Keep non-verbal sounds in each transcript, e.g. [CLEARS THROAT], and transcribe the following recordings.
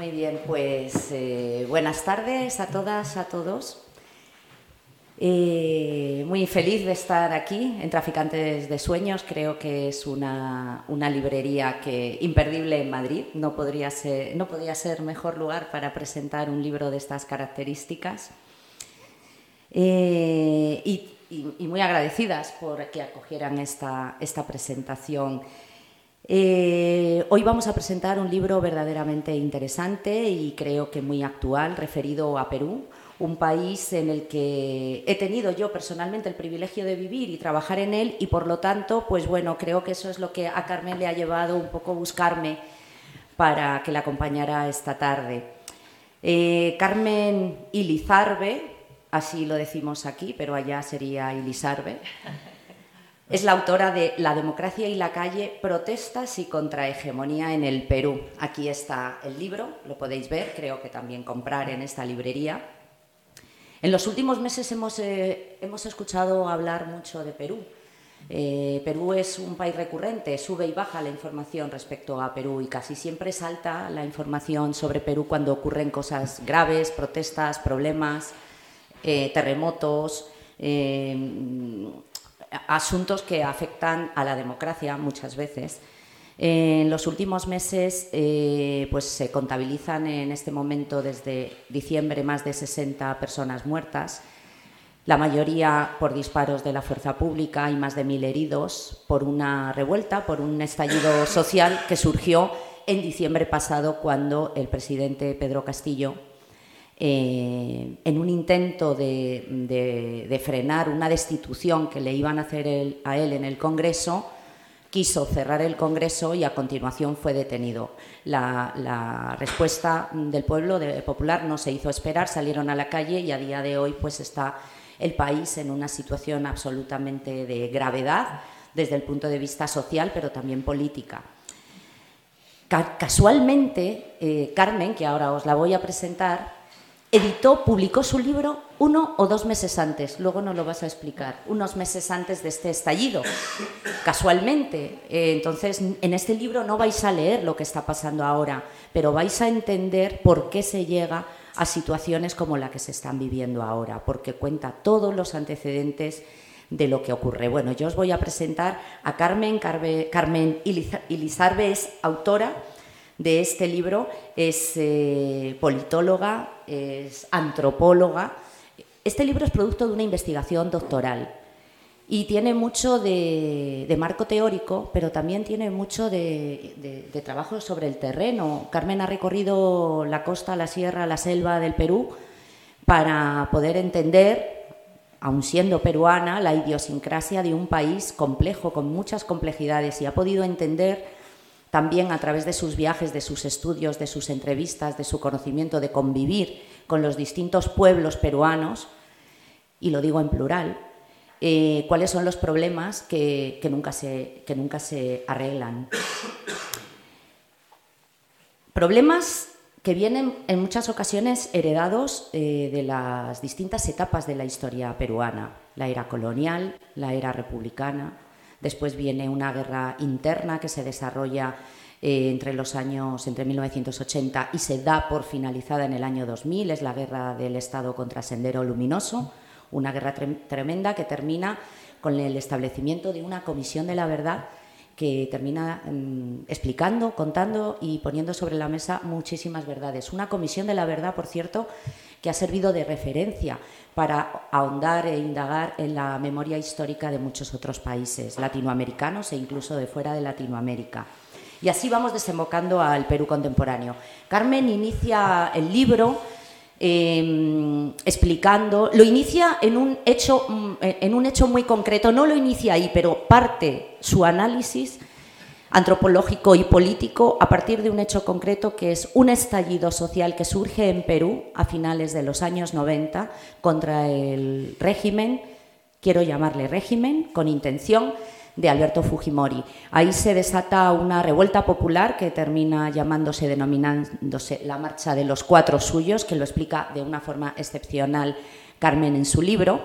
Muy bien, pues eh, buenas tardes a todas, a todos. Eh, muy feliz de estar aquí en Traficantes de Sueños. Creo que es una, librería que imperdible en Madrid. No, podría ser, no podía ser mejor lugar para presentar un libro de estas características. Eh, y, muy agradecidas por que acogieran esta, esta presentación. Eh, hoy vamos a presentar un libro verdaderamente interesante y creo que muy actual, referido a Perú, un país en el que he tenido yo personalmente el privilegio de vivir y trabajar en él y por lo tanto, pues bueno, creo que eso es lo que a Carmen le ha llevado un poco buscarme para que la acompañara esta tarde. Eh, Carmen Ilizarbe, así lo decimos aquí, pero allá sería Ilizarbe. Es la autora de La democracia y la calle, protestas y contrahegemonía en el Perú. Aquí está el libro, lo podéis ver, creo que también comprar en esta librería. En los últimos meses hemos, eh, hemos escuchado hablar mucho de Perú. Eh, Perú es un país recurrente, sube y baja la información respecto a Perú y casi siempre salta la información sobre Perú cuando ocurren cosas graves, protestas, problemas, eh, terremotos asuntos que afectan a la democracia muchas veces. En los últimos meses eh, pues se contabilizan en este momento desde diciembre más de 60 personas muertas, la mayoría por disparos de la fuerza pública y más de mil heridos por una revuelta, por un estallido social que surgió en diciembre pasado cuando el presidente Pedro Castillo eh, en un intento de, frenar una destitución que le iban a hacer a él en el Congreso, quiso cerrar el Congreso y a continuación fue detenido. La, respuesta del pueblo popular no se hizo esperar, salieron a la calle y a día de hoy pues está el país en una situación absolutamente de gravedad desde el punto de vista social, pero también política. Casualmente, eh, Carmen, que ahora os la voy a presentar, editó, publicó su libro uno o dos meses antes, luego no lo vas a explicar, unos meses antes de este estallido, casualmente. Eh, entonces, en este libro no vais a leer lo que está pasando ahora, pero vais a entender por qué se llega a situaciones como la que se están viviendo ahora, porque cuenta todos los antecedentes de lo que ocurre. Bueno, yo os voy a presentar a Carmen, Carmen Ilizarbe, es autora de este libro, es eh, politóloga, es antropóloga. Este libro es producto de una investigación doctoral y tiene mucho de, marco teórico, pero también tiene mucho de, trabajo sobre el terreno. Carmen ha recorrido la costa, la sierra, la selva del Perú para poder entender, aun siendo peruana, la idiosincrasia de un país complejo, con muchas complejidades, y ha podido entender también a través de sus viajes, de sus estudios, de sus entrevistas, de su conocimiento de convivir con los distintos pueblos peruanos, y lo digo en plural, eh, cuáles son los problemas que, nunca se, que nunca se arreglan. Problemas que vienen en muchas ocasiones heredados eh, de las distintas etapas de la historia peruana, la era colonial, la era republicana, Después viene una guerra interna que se desarrolla eh, entre los años entre 1980 y se da por finalizada en el año 2000, es la guerra del Estado contra Sendero Luminoso, una guerra tremenda que termina con el establecimiento de una comisión de la verdad que termina mm, explicando, contando y poniendo sobre la mesa muchísimas verdades. Una comisión de la verdad, por cierto, que ha servido de referencia para ahondar e indagar en la memoria histórica de muchos otros países latinoamericanos e incluso de fuera de Latinoamérica. Y así vamos desembocando al Perú contemporáneo. Carmen inicia el libro em, explicando, lo inicia en un, hecho, mm, en un hecho muy concreto, no lo inicia ahí, pero parte su análisis antropológico y político a partir de un hecho concreto que es un estallido social que surge en Perú a finales de los años 90 contra el régimen, quiero llamarle régimen, con intención de Alberto Fujimori. Ahí se desata una revuelta popular que termina llamándose, denominándose la Marcha de los Cuatro Suyos, que lo explica de una forma excepcional Carmen en su libro.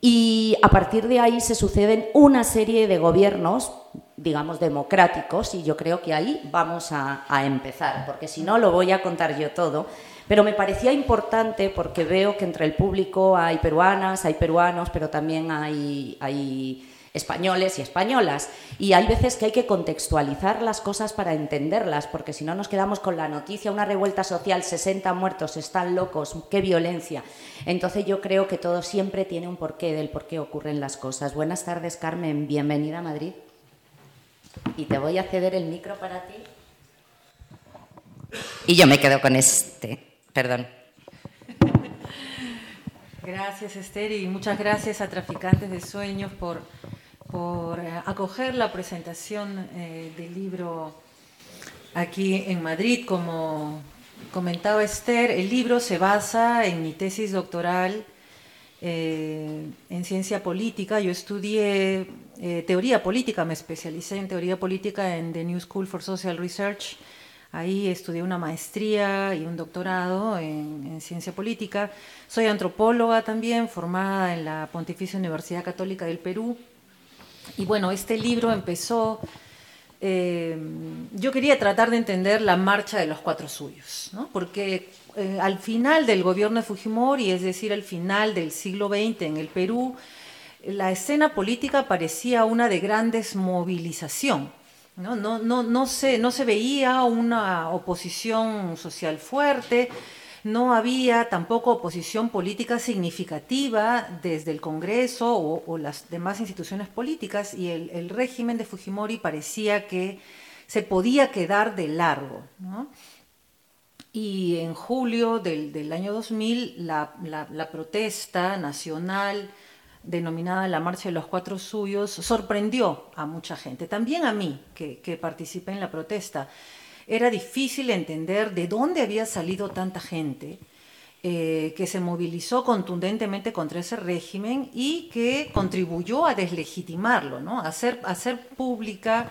Y a partir de ahí se suceden una serie de gobiernos digamos, democráticos y yo creo que ahí vamos a, empezar, porque si no lo voy a contar yo todo. Pero me parecía importante porque veo que entre el público hay peruanas, hay peruanos, pero también hay, hay españoles y españolas. Y hay veces que hay que contextualizar las cosas para entenderlas, porque si no nos quedamos con la noticia, una revuelta social, 60 muertos, están locos, qué violencia. Entonces yo creo que todo siempre tiene un porqué del por qué ocurren las cosas. Buenas tardes, Carmen, bienvenida a Madrid. Y te voy a ceder el micro para ti. Y yo me quedo con este, perdón. Gracias, Esther, y muchas gracias a Traficantes de Sueños por por eh, acoger la presentación eh, del libro aquí en Madrid. Como comentaba Esther, el libro se basa en mi tesis doctoral eh, en ciencia política. Yo estudié teoría política, me especialicé en teoría política en The New School for Social Research. Ahí estudié una maestría y un doctorado en, en, ciencia política. Soy antropóloga también, formada en la Pontificia Universidad Católica del Perú y bueno, este libro empezó, eh, yo quería tratar de entender la marcha de los cuatro suyos, ¿no? porque eh, al final del gobierno de Fujimori, es decir, al final del siglo XX en el Perú, la escena política parecía una de gran desmovilización. ¿no? No, no, no, se, no se veía una oposición social fuerte, no había tampoco oposición política significativa desde el Congreso o, las demás instituciones políticas y el, régimen de Fujimori parecía que se podía quedar de largo. Y en julio del, año 2000, la, protesta nacional denominada la Marcha de los Cuatro Suyos sorprendió a mucha gente, también a mí que, participé en la protesta era difícil entender de dónde había salido tanta gente eh, que se movilizó contundentemente contra ese régimen y que contribuyó a deslegitimarlo, ¿no? a, hacer, pública,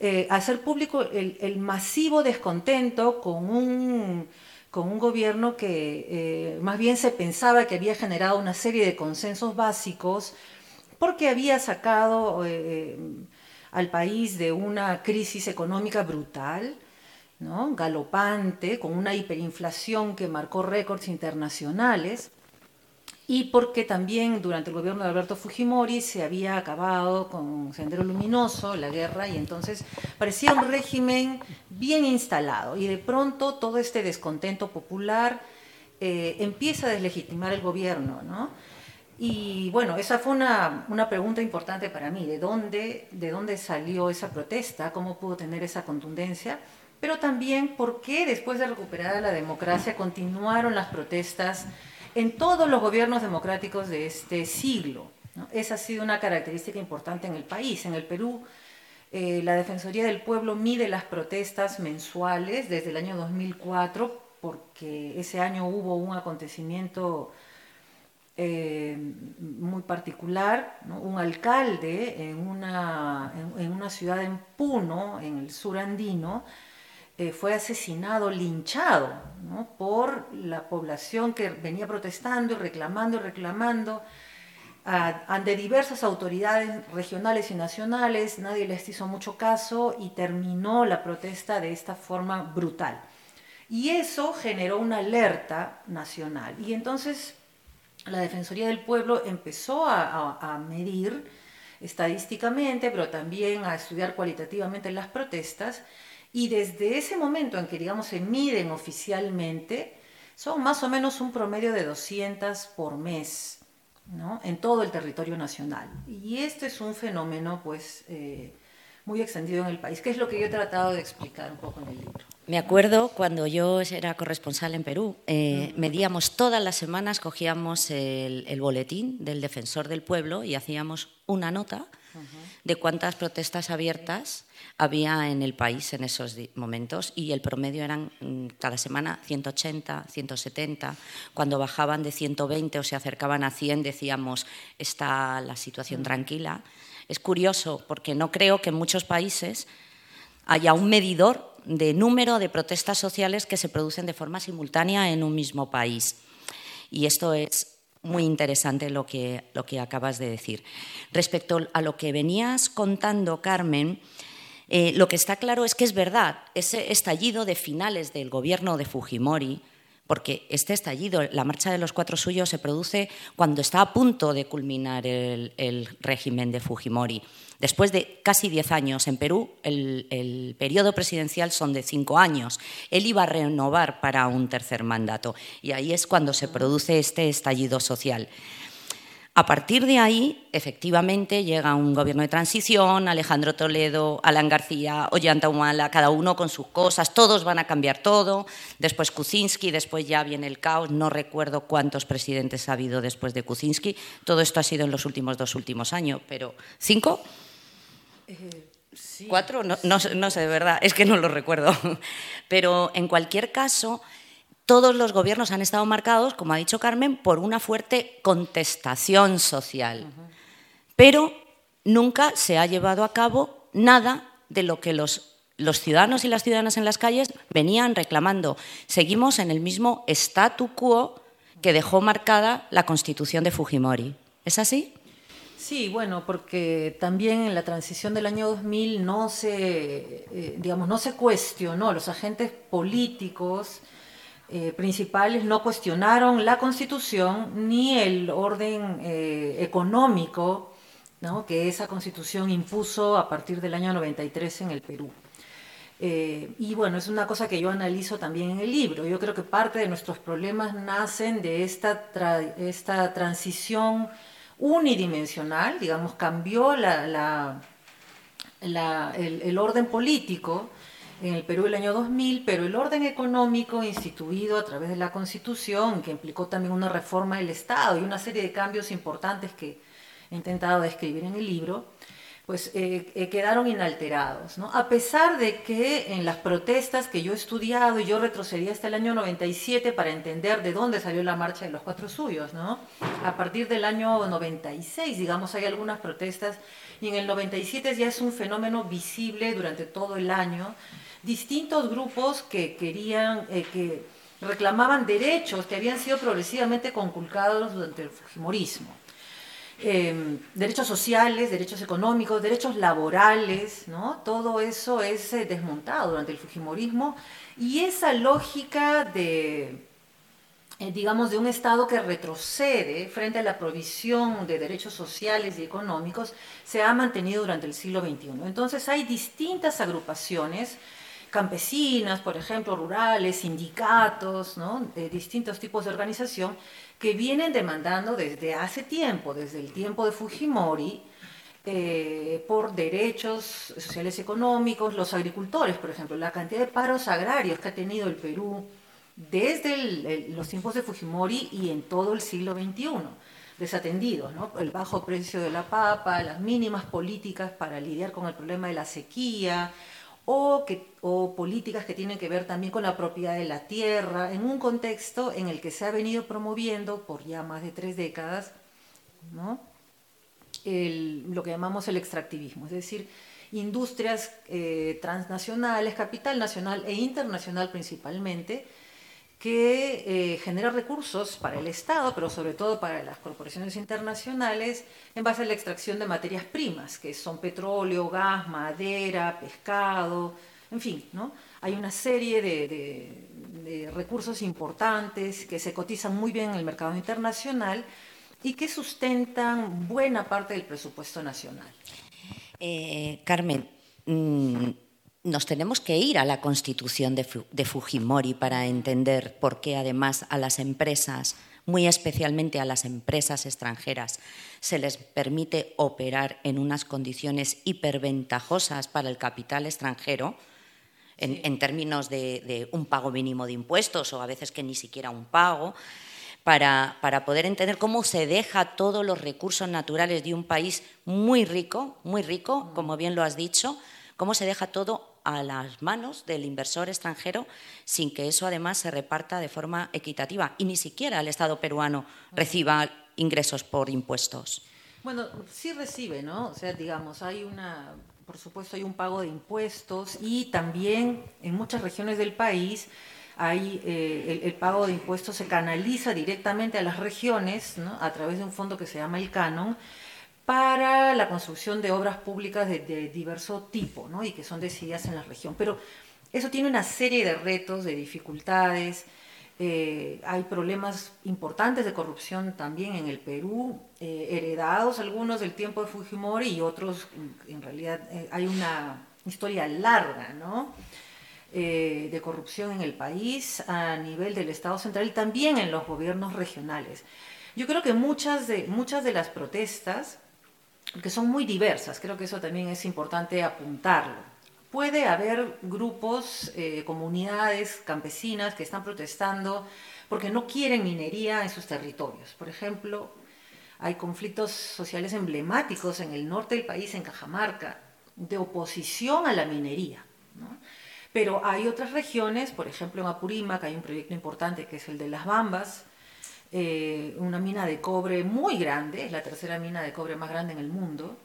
eh, hacer público el, masivo descontento con un, con un gobierno que eh, más bien se pensaba que había generado una serie de consensos básicos porque había sacado al país de una crisis económica brutal, galopante, con una hiperinflación que marcó récords internacionales, y porque también durante el gobierno de Alberto Fujimori se había acabado con Sendero Luminoso, la guerra, y entonces parecía un régimen bien instalado, y de pronto todo este descontento popular eh, empieza a deslegitimar el gobierno, ¿no? Y bueno, esa fue una, una, pregunta importante para mí, ¿de dónde, ¿de dónde salió esa protesta? ¿Cómo pudo tener esa contundencia? pero también por qué después de recuperar la democracia continuaron las protestas en todos los gobiernos democráticos de este siglo. Esa ha sido una característica importante en el país. En el Perú, eh, la Defensoría del Pueblo mide las protestas mensuales desde el año 2004, porque ese año hubo un acontecimiento eh, muy particular, un alcalde en una, en una ciudad en Puno, en el sur andino, eh, fue asesinado, linchado por la población que venía protestando y reclamando y reclamando ante diversas autoridades regionales y nacionales, nadie les hizo mucho caso y terminó la protesta de esta forma brutal. Y eso generó una alerta nacional. Y entonces la Defensoría del Pueblo empezó a medir estadísticamente, pero también a estudiar cualitativamente las protestas y desde ese momento en que, digamos, se miden oficialmente, son más o menos un promedio de 200 por mes, ¿no? En todo el territorio nacional. Y este es un fenómeno, pues, eh, muy extendido en el país, que es lo que yo he tratado de explicar un poco en el libro. Me acuerdo cuando yo era corresponsal en Perú, eh, medíamos todas las semanas, cogíamos el, el, boletín del defensor del pueblo y hacíamos una nota de cuántas protestas abiertas había en el país en esos momentos y el promedio eran mm, cada semana 180, 170. Cuando bajaban de 120 o se acercaban a 100 decíamos está la situación mm. tranquila. Es curioso porque no creo que en muchos países haya un medidor de número de protestas sociales que se producen de forma simultánea en un mismo país. Y esto es muy interesante lo que, lo que acabas de decir. Respecto a lo que venías contando, Carmen, eh, lo que está claro es que es verdad, ese estallido de finales del gobierno de Fujimori, porque este estallido, la marcha de los cuatro suyos, se produce cuando está a punto de culminar el, régimen de Fujimori. Después de casi diez años en Perú, el, periodo presidencial son de cinco años. Él iba a renovar para un tercer mandato y ahí es cuando se produce este estallido social. A partir de ahí, efectivamente, llega un gobierno de transición, Alejandro Toledo, Alan García, Ollanta Humala, cada uno con sus cosas, todos van a cambiar todo. Después Kuczynski, después ya viene el caos. No recuerdo cuántos presidentes ha habido después de Kuczynski. Todo esto ha sido en los últimos dos últimos años, pero ¿cinco? Eh, ¿Cuatro? No, no sé, de verdad, es que no lo recuerdo. [LAUGHS] Pero en cualquier caso, todos los gobiernos han estado marcados, como ha dicho Carmen, por una fuerte contestación social. Pero nunca se ha llevado a cabo nada de lo que los, los, ciudadanos y las ciudadanas en las calles venían reclamando. Seguimos en el mismo statu quo que dejó marcada la constitución de Fujimori. ¿Es así? Sí, bueno, porque también en la transición del año 2000 no se, eh, digamos, no se cuestionó, los agentes políticos eh, principales no cuestionaron la constitución ni el orden eh, económico que esa constitución impuso a partir del año 93 en el Perú. Y bueno, es una cosa que yo analizo también en el libro. Yo creo que parte de nuestros problemas nacen de esta, esta transición unidimensional, digamos, cambió la, el, orden político en el Perú el año 2000, pero el orden económico instituido a través de la Constitución, que implicó también una reforma del Estado y una serie de cambios importantes que he intentado describir en el libro, pues eh, eh, quedaron inalterados. ¿no? A pesar de que en las protestas que yo he estudiado, y yo retrocedí hasta el año 97 para entender de dónde salió la marcha de los cuatro suyos, ¿no? a partir del año 96, digamos, hay algunas protestas, y en el 97 ya es un fenómeno visible durante todo el año, distintos grupos que querían, eh, que reclamaban derechos que habían sido progresivamente conculcados durante el Fujimorismo. Em, derechos sociales, derechos económicos, derechos laborales. Todo eso es eh, desmontado durante el Fujimorismo y esa lógica de, eh, digamos, de un Estado que retrocede frente a la provisión de derechos sociales y económicos se ha mantenido durante el siglo XXI. Entonces hay distintas agrupaciones campesinas, por ejemplo, rurales, sindicatos, de distintos tipos de organización, que vienen demandando desde hace tiempo, desde el tiempo de Fujimori, eh, por derechos sociales y económicos, los agricultores, por ejemplo, la cantidad de paros agrarios que ha tenido el Perú desde los tiempos de Fujimori y en todo el siglo XXI, desatendidos, el bajo precio de la papa, las mínimas políticas para lidiar con el problema de la sequía, o, políticas que tienen que ver también con la propiedad de la tierra, en un contexto en el que se ha venido promoviendo por ya más de tres décadas ¿no? lo que llamamos el extractivismo, es decir, industrias eh, transnacionales, capital nacional e internacional principalmente, que eh, genera recursos para el Estado, pero sobre todo para las corporaciones internacionales, en base a la extracción de materias primas, que son petróleo, gas, madera, pescado, en fin, ¿no? Hay una serie de, recursos importantes que se cotizan muy bien en el mercado internacional y que sustentan buena parte del presupuesto nacional. Eh, Carmen, mm, nos tenemos que ir a la constitución de, Fujimori para entender por qué además a las empresas, muy especialmente a las empresas extranjeras, se les permite operar en unas condiciones hiperventajosas para el capital extranjero, en, términos de, un pago mínimo de impuestos o a veces que ni siquiera un pago, para, para, poder entender cómo se deja todos los recursos naturales de un país muy rico, muy rico, como bien lo has dicho, cómo se deja todo a las manos del inversor extranjero sin que eso además se reparta de forma equitativa y ni siquiera el Estado peruano reciba ingresos por impuestos. Bueno, sí recibe, ¿no? O sea, digamos, hay una, por supuesto, hay un pago de impuestos y también en muchas regiones del país Ahí eh, el, pago de impuestos se canaliza directamente a las regiones a través de un fondo que se llama el Canon para la construcción de obras públicas de, diverso tipo y que son decididas en la región. Pero eso tiene una serie de retos, de dificultades. Eh, hay problemas importantes de corrupción también en el Perú, eh, heredados algunos del tiempo de Fujimori y otros, en realidad, hay una historia larga, ¿no? Eh, de corrupción en el país a nivel del Estado central y también en los gobiernos regionales. Yo creo que muchas de, muchas de las protestas, que son muy diversas, creo que eso también es importante apuntarlo. Puede haber grupos, eh, comunidades campesinas que están protestando porque no quieren minería en sus territorios. Por ejemplo, hay conflictos sociales emblemáticos en el norte del país, en Cajamarca, de oposición a la minería. Pero hay otras regiones, por ejemplo en Apurímac hay un proyecto importante que es el de Las Bambas, eh, una mina de cobre muy grande, es la tercera mina de cobre más grande en el mundo,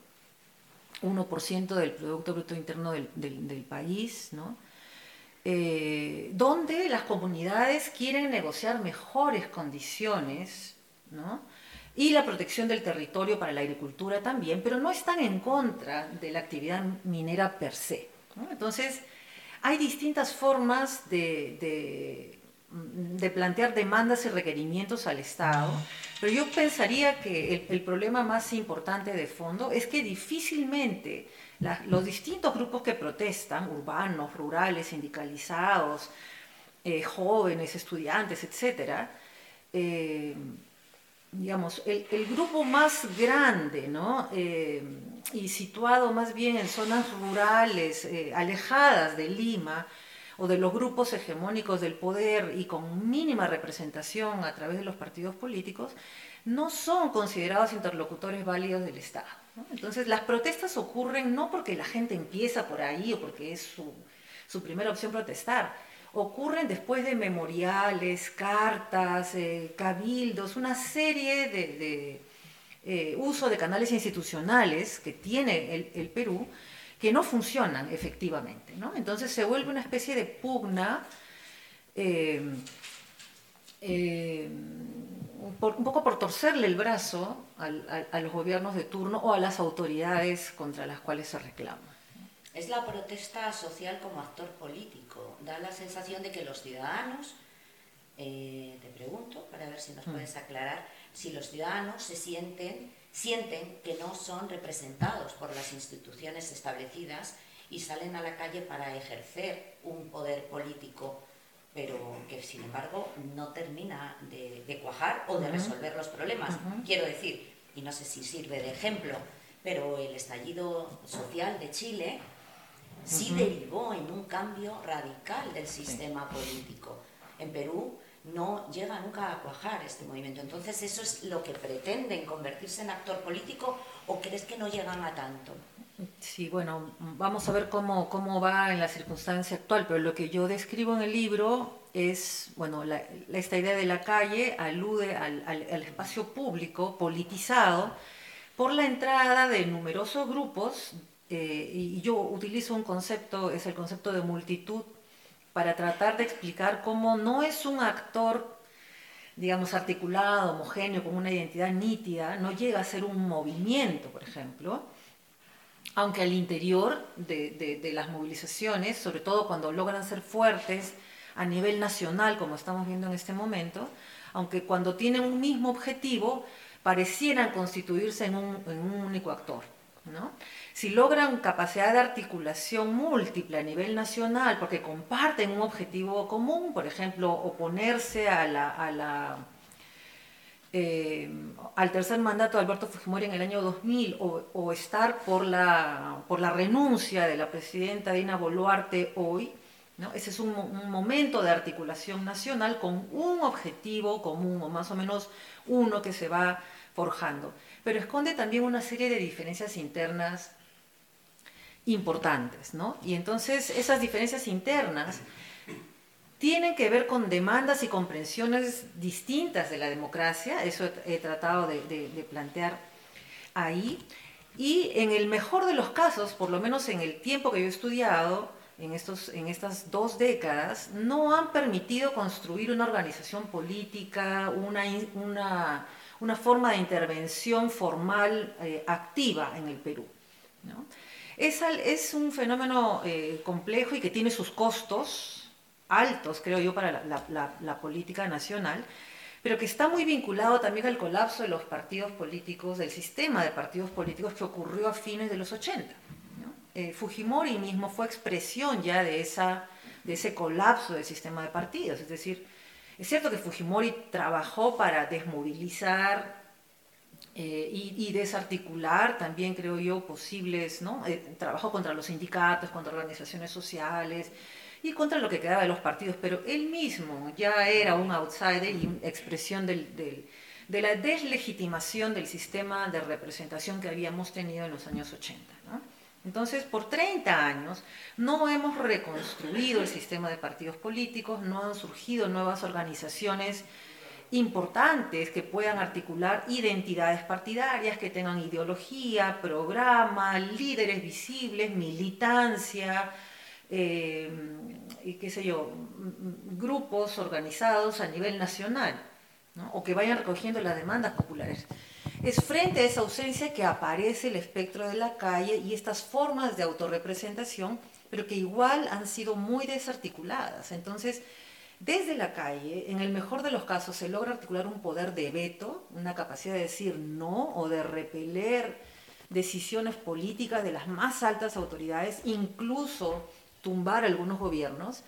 1% del Producto Bruto Interno del, país, ¿no? Eh, donde las comunidades quieren negociar mejores condiciones, ¿no? y la protección del territorio para la agricultura también, pero no están en contra de la actividad minera per se. Entonces, hay distintas formas de, plantear demandas y requerimientos al Estado, pero yo pensaría que el, problema más importante de fondo es que difícilmente los distintos grupos que protestan, urbanos, rurales, sindicalizados, eh, jóvenes, estudiantes, etcétera, eh, digamos, el, grupo más grande, ¿no? Eh, y situado más bien en zonas rurales, alejadas de Lima, o de los grupos hegemónicos del poder y con mínima representación a través de los partidos políticos, no son considerados interlocutores válidos del Estado. Entonces, las protestas ocurren no porque la gente empieza por ahí o porque es su, su primera opción protestar, ocurren después de memoriales, cartas, eh, cabildos, una serie de, eh, uso de canales institucionales que tiene el, Perú que no funcionan efectivamente. Entonces se vuelve una especie de pugna. Eh, un poco por torcerle el brazo a los gobiernos de turno o a las autoridades contra las cuales se reclama. Es la protesta social como actor político. Da la sensación de que los ciudadanos, eh, te pregunto, para ver si nos mm. puedes aclarar, si los ciudadanos se sienten, sienten que no son representados por las instituciones establecidas y salen a la calle para ejercer un poder político, pero que sin embargo no termina de, cuajar o de resolver los problemas. Quiero decir, y no sé si sirve de ejemplo, pero el estallido social de Chile sí derivó en un cambio radical del sistema político. En Perú no llega nunca a cuajar este movimiento. Entonces, ¿eso es lo que pretenden, convertirse en actor político o crees que no llegan a tanto? Sí, bueno, vamos a ver cómo, cómo va en la circunstancia actual, pero lo que yo describo en el libro es, bueno, esta idea de la calle alude al, al espacio público politizado por la entrada de numerosos grupos eh, y yo utilizo un concepto, es el concepto de multitud, para tratar de explicar cómo no es un actor, digamos, articulado, homogéneo, con una identidad nítida, no llega a ser un movimiento, por ejemplo, aunque al interior de, las movilizaciones, sobre todo cuando logran ser fuertes a nivel nacional, como estamos viendo en este momento, aunque cuando tienen un mismo objetivo, parecieran constituirse en un, en un único actor. ¿no? Si logran capacidad de articulación múltiple a nivel nacional, porque comparten un objetivo común, por ejemplo, oponerse eh, al tercer mandato de Alberto Fujimori en el año 2000 o, estar por la, renuncia de la presidenta Dina Boluarte hoy, ese es un, un, momento de articulación nacional con un objetivo común o más o menos uno que se va forjando, pero esconde también una serie de diferencias internas importantes, ¿no? Y entonces esas diferencias internas tienen que ver con demandas y comprensiones distintas de la democracia, eso he, tratado de, plantear ahí, y en el mejor de los casos, por lo menos en el tiempo que yo he estudiado, en, estos, en estas dos décadas no han permitido construir una organización política, una, una, forma de intervención formal eh, activa en el Perú. Es, un fenómeno eh, complejo y que tiene sus costos altos, creo yo, para la, política nacional, pero que está muy vinculado también al colapso de los partidos políticos, del sistema de partidos políticos que ocurrió a fines de los 80. Eh, Fujimori mismo fue expresión ya de, de ese colapso del sistema de partidos, es decir, es cierto que Fujimori trabajó para desmovilizar eh, y, desarticular también, creo yo, posibles, ¿no? Eh, trabajó contra los sindicatos, contra organizaciones sociales y contra lo que quedaba de los partidos, pero él mismo ya era un outsider y expresión de la deslegitimación del sistema de representación que habíamos tenido en los años 80. Entonces, por 30 años no hemos reconstruido el sistema de partidos políticos, no han surgido nuevas organizaciones importantes que puedan articular identidades partidarias, que tengan ideología, programa, líderes visibles, militancia, eh, y qué sé yo, grupos organizados a nivel nacional, o que vayan recogiendo las demandas populares. Es frente a esa ausencia que aparece el espectro de la calle y estas formas de autorrepresentación, pero que igual han sido muy desarticuladas. Entonces, desde la calle, en el mejor de los casos, se logra articular un poder de veto, una capacidad de decir no o de repeler decisiones políticas de las más altas autoridades, incluso tumbar algunos gobiernos,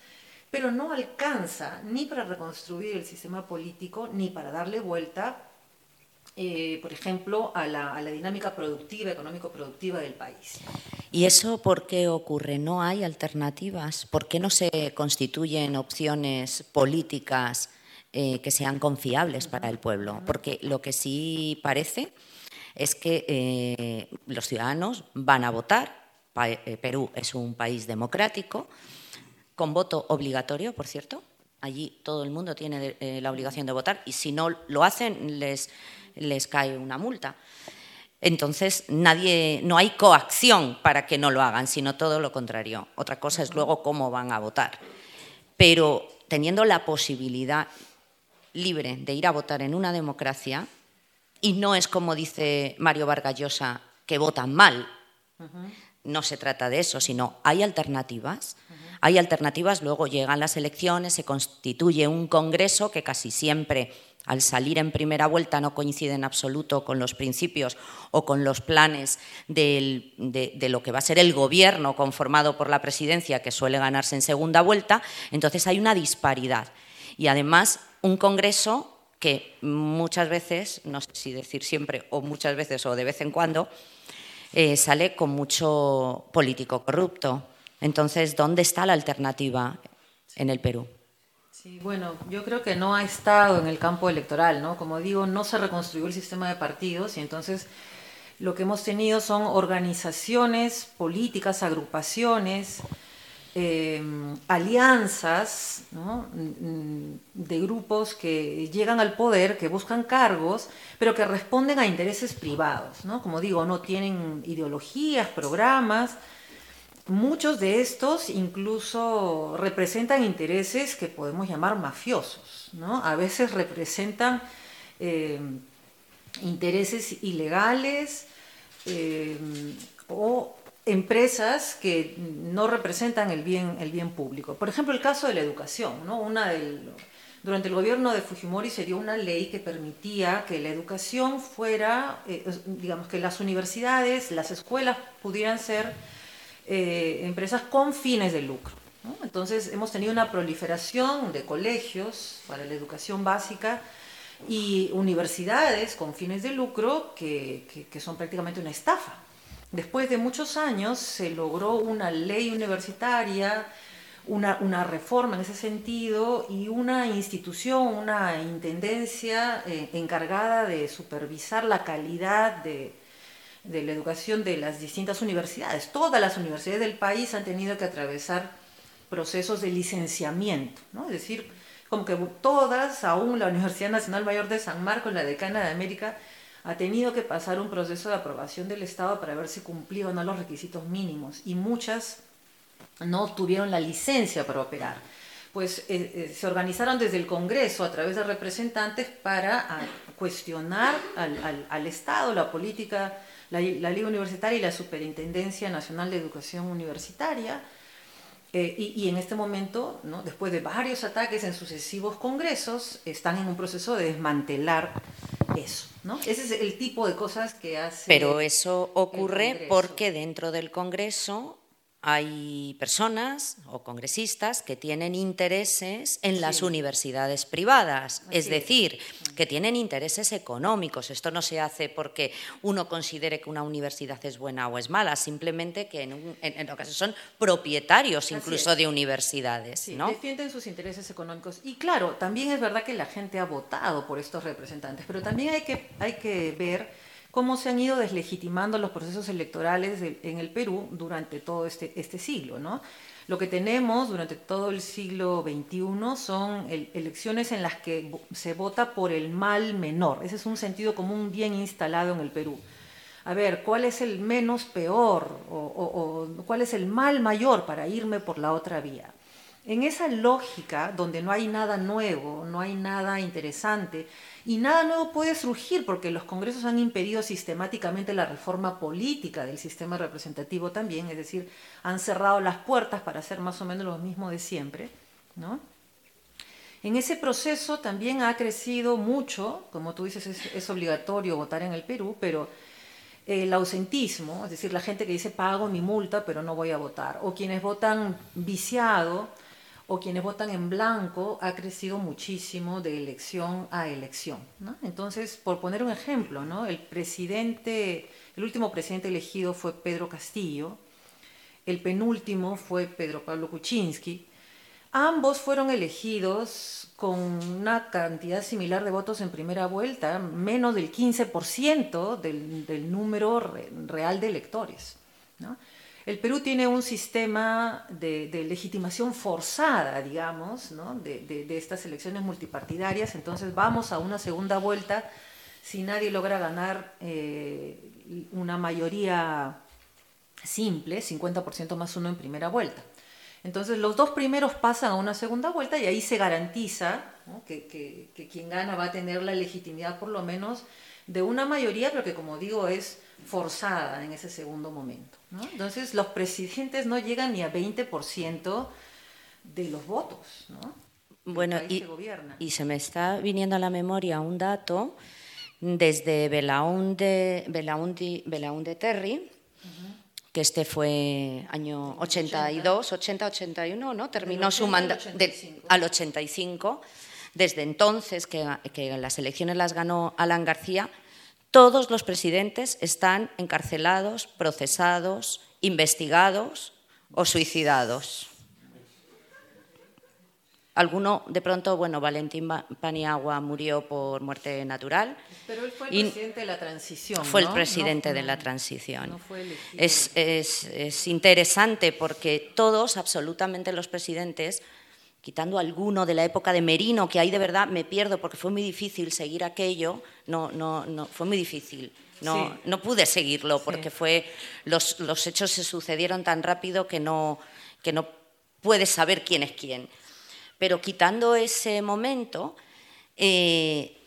pero no alcanza ni para reconstruir el sistema político ni para darle vuelta eh, por ejemplo, a la, dinámica productiva, económico-productiva del país. ¿Y eso por qué ocurre? ¿No hay alternativas? ¿Por qué no se constituyen opciones políticas eh, que sean confiables para el pueblo? Porque lo que sí parece es que eh, los ciudadanos van a votar. Perú es un país democrático, con voto obligatorio, por cierto. Allí todo el mundo tiene la obligación de votar y si no lo hacen les les cae una multa. Entonces, nadie, no hay coacción para que no lo hagan, sino todo lo contrario. Otra cosa es luego cómo van a votar. Pero teniendo la posibilidad libre de ir a votar en una democracia, y no es como dice Mario Vargas Llosa, que votan mal. No se trata de eso, sino hay alternativas. Hay alternativas, luego llegan las elecciones, se constituye un congreso que casi siempre al salir en primera vuelta no coincide en absoluto con los principios o con los planes de, lo que va a ser el gobierno conformado por la presidencia, que suele ganarse en segunda vuelta, entonces hay una disparidad. Y además un Congreso que muchas veces, no sé si decir siempre o muchas veces o de vez en cuando, eh, sale con mucho político corrupto. Entonces, ¿dónde está la alternativa en el Perú? Sí, bueno, yo creo que no ha estado en el campo electoral, ¿no? Como digo, no se reconstruyó el sistema de partidos y entonces lo que hemos tenido son organizaciones políticas, agrupaciones, eh, alianzas mm, de grupos que llegan al poder, que buscan cargos, pero que responden a intereses privados, ¿no? Como digo, no tienen ideologías, programas, Muchos de estos incluso representan intereses que podemos llamar mafiosos, ¿no? A veces representan eh, intereses ilegales eh, o empresas que no representan el bien, el bien público. Por ejemplo, el caso de la educación, ¿no? Una durante el gobierno de Fujimori se dio una ley que permitía que la educación fuera, eh, digamos, que las universidades, las escuelas pudieran ser eh, empresas con fines de lucro. Entonces hemos tenido una proliferación de colegios para la educación básica y universidades con fines de lucro que, son prácticamente una estafa. Después de muchos años se logró una ley universitaria, una, una, reforma en ese sentido y una institución, una intendencia eh, encargada de supervisar la calidad de, de la educación de las distintas universidades. Todas las universidades del país han tenido que atravesar procesos de licenciamiento, ¿no? es decir, como que todas, aún la Universidad Nacional Mayor de San Marcos, la decana de América, ha tenido que pasar un proceso de aprobación del Estado para ver si cumplía o no los requisitos mínimos. Y muchas no tuvieron la licencia para operar. Pues eh, eh, se organizaron desde el Congreso a través de representantes para ah, cuestionar al, Estado, la política, la, la ley universitaria y la Superintendencia Nacional de Educación Universitaria, eh, y, en este momento, ¿no? después de varios ataques en sucesivos congresos, están en un proceso de desmantelar eso. ¿no? Ese es el tipo de cosas que hace. Pero eso ocurre porque dentro del Congreso hay personas o congresistas que tienen intereses en las universidades privadas, es decir, que tienen intereses económicos. Esto no se hace porque uno considere que una universidad es buena o es mala, simplemente que en, en, ocasiones son propietarios incluso de universidades. Sí, defienden sus intereses económicos. Y claro, también es verdad que la gente ha votado por estos representantes, pero también hay que, hay que ver cómo se han ido deslegitimando los procesos electorales en el Perú durante todo este, este siglo. ¿no? Lo que tenemos durante todo el siglo XXI son elecciones en las que se vota por el mal menor. Ese es un sentido común bien instalado en el Perú. A ver, ¿cuál es el menos peor o cuál es el mal mayor para irme por la otra vía? En esa lógica, donde no hay nada nuevo, no hay nada interesante, y nada nuevo puede surgir porque los congresos han impedido sistemáticamente la reforma política del sistema representativo también, es decir, han cerrado las puertas para hacer más o menos lo mismo de siempre. ¿no? En ese proceso también ha crecido mucho, como tú dices, es, obligatorio votar en el Perú, pero el ausentismo, es decir, la gente que dice pago mi multa pero no voy a votar, o quienes votan viciado, o quienes votan en blanco ha crecido muchísimo de elección a elección. Entonces, por poner un ejemplo, ¿no? el presidente, el último presidente elegido fue Pedro Castillo, el penúltimo fue Pedro Pablo Kuczynski. Ambos fueron elegidos con una cantidad similar de votos en primera vuelta, menos del 15% del, del número real de electores. ¿no? El Perú tiene un sistema de, legitimación forzada, digamos, de, estas elecciones multipartidarias, entonces vamos a una segunda vuelta si nadie logra ganar eh, una mayoría simple, 50% más uno en primera vuelta. Entonces los dos primeros pasan a una segunda vuelta y ahí se garantiza que, quien gana va a tener la legitimidad por lo menos de una mayoría, pero que como digo es forzada en ese segundo momento. Entonces los presidentes no llegan ni a 20% de los votos. ¿no? Bueno, y, y, se me está viniendo a la memoria un dato desde Belaunde, Belaunde, Terry, que este fue año 82, 80-81, ¿no? Terminó su mandato al 85. Desde entonces, que, que las elecciones las ganó Alan García, todos los presidentes están encarcelados, procesados, investigados o suicidados. Alguno, de pronto, bueno, Valentín Paniagua murió por muerte natural. Pero él fue el presidente de la transición. Fue el presidente de la transición. es, es interesante porque todos, absolutamente los presidentes, quitando alguno de la época de Merino, que ahí de verdad me pierdo porque fue muy difícil seguir aquello, no, no, no, fue muy difícil. No, no pude seguirlo porque fue, los, los, hechos se sucedieron tan rápido que no, que no puedes saber quién es quién. Pero quitando ese momento, eh,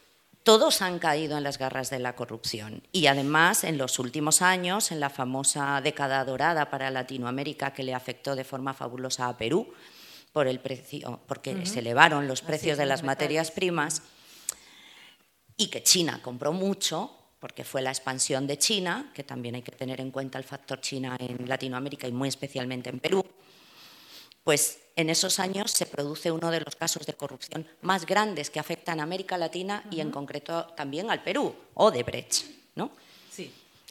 todos han caído en las garras de la corrupción. Y además, en los últimos años, en la famosa década dorada para Latinoamérica que le afectó de forma fabulosa a Perú, por el precio, porque se elevaron los precios de las materias primas y que China compró mucho, porque fue la expansión de China, que también hay que tener en cuenta el factor China en Latinoamérica y muy especialmente en Perú, pues en esos años se produce uno de los casos de corrupción más grandes que afectan a América Latina y en concreto también al Perú, Odebrecht, ¿no?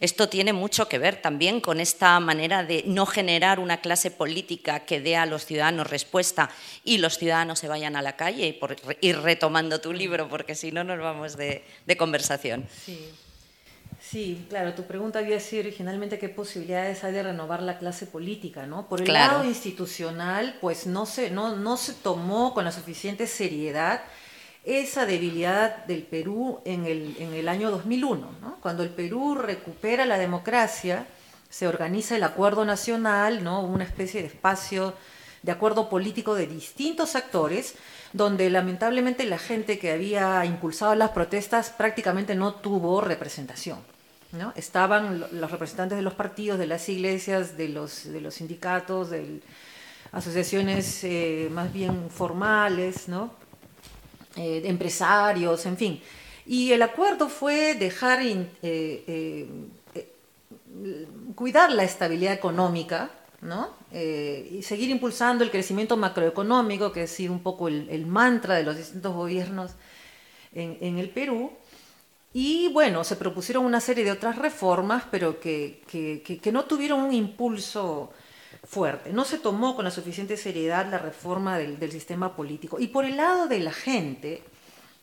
Sí. Esto tiene mucho que ver también con esta manera de no generar una clase política que dé a los ciudadanos respuesta y los ciudadanos se vayan a la calle y por ir retomando tu libro, porque si no nos vamos de, conversación. Sí. claro, tu pregunta había sido originalmente qué posibilidades hay de renovar la clase política, ¿no? Por el lado institucional, pues no se, no, no se tomó con la suficiente seriedad esa debilidad del Perú en el, en el año 2001, cuando el Perú recupera la democracia se organiza el Acuerdo Nacional, ¿no? una especie de espacio de acuerdo político de distintos actores, donde lamentablemente la gente que había impulsado las protestas prácticamente no tuvo representación. ¿no? Estaban los representantes de los partidos, de las iglesias, de los, de los sindicatos, de asociaciones eh, más bien formales, ¿no? Eh, empresarios, en fin. Y el acuerdo fue dejar eh, cuidar la estabilidad económica ¿no? y seguir impulsando el crecimiento macroeconómico, que sido un poco el, mantra de los distintos gobiernos en, en el Perú, y bueno, se propusieron una serie de otras reformas, pero que, que, no tuvieron un impulso fuerte. No se tomó con la suficiente seriedad la reforma del, sistema político. Y por el lado de la gente,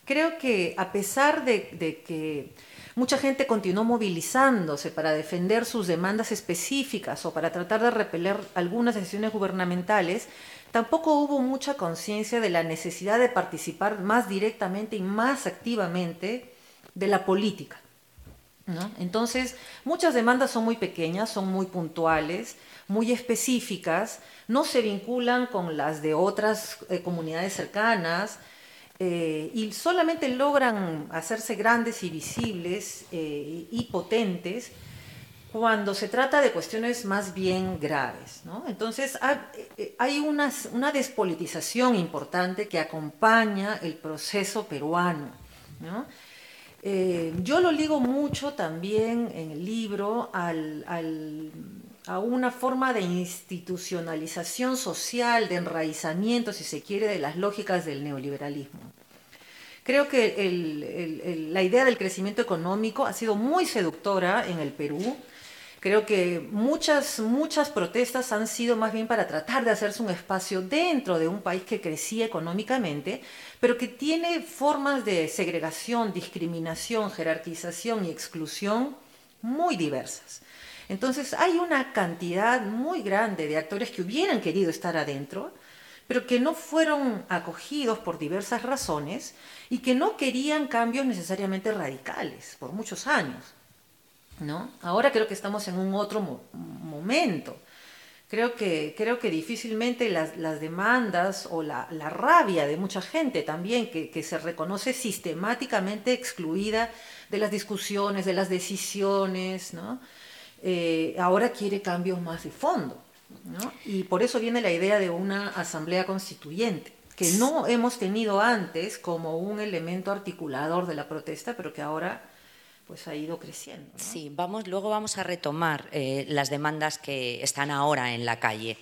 creo que a pesar de, de, que mucha gente continuó movilizándose para defender sus demandas específicas o para tratar de repeler algunas decisiones gubernamentales, tampoco hubo mucha conciencia de la necesidad de participar más directamente y más activamente de la política. Entonces, muchas demandas son muy pequeñas, son muy puntuales, muy específicas, no se vinculan con las de otras eh, comunidades cercanas eh, y solamente logran hacerse grandes y visibles eh, y potentes cuando se trata de cuestiones más bien graves. Entonces, hay una, despolitización importante que acompaña el proceso peruano. ¿no? Eh, yo lo ligo mucho también en el libro a una forma de institucionalización social, de enraizamiento, si se quiere, de las lógicas del neoliberalismo. Creo que la idea del crecimiento económico ha sido muy seductora en el Perú, Creo que muchas, muchas protestas han sido más bien para tratar de hacerse un espacio dentro de un país que crecía económicamente, pero que tiene formas de segregación, discriminación, jerarquización y exclusión muy diversas. Entonces hay una cantidad muy grande de actores que hubieran querido estar adentro, pero que no fueron acogidos por diversas razones y que no querían cambios necesariamente radicales por muchos años. ¿No? Ahora creo que estamos en un otro momento. Creo que, creo que difícilmente las, demandas o la, rabia de mucha gente también que, se reconoce sistemáticamente excluida de las discusiones, de las decisiones. Eh, ahora quiere cambios más de fondo. Y por eso viene la idea de una asamblea constituyente, que no hemos tenido antes como un elemento articulador de la protesta, pero que ahora pues ha ido creciendo. Sí, vamos, luego vamos a retomar eh, las demandas que están ahora en la calle.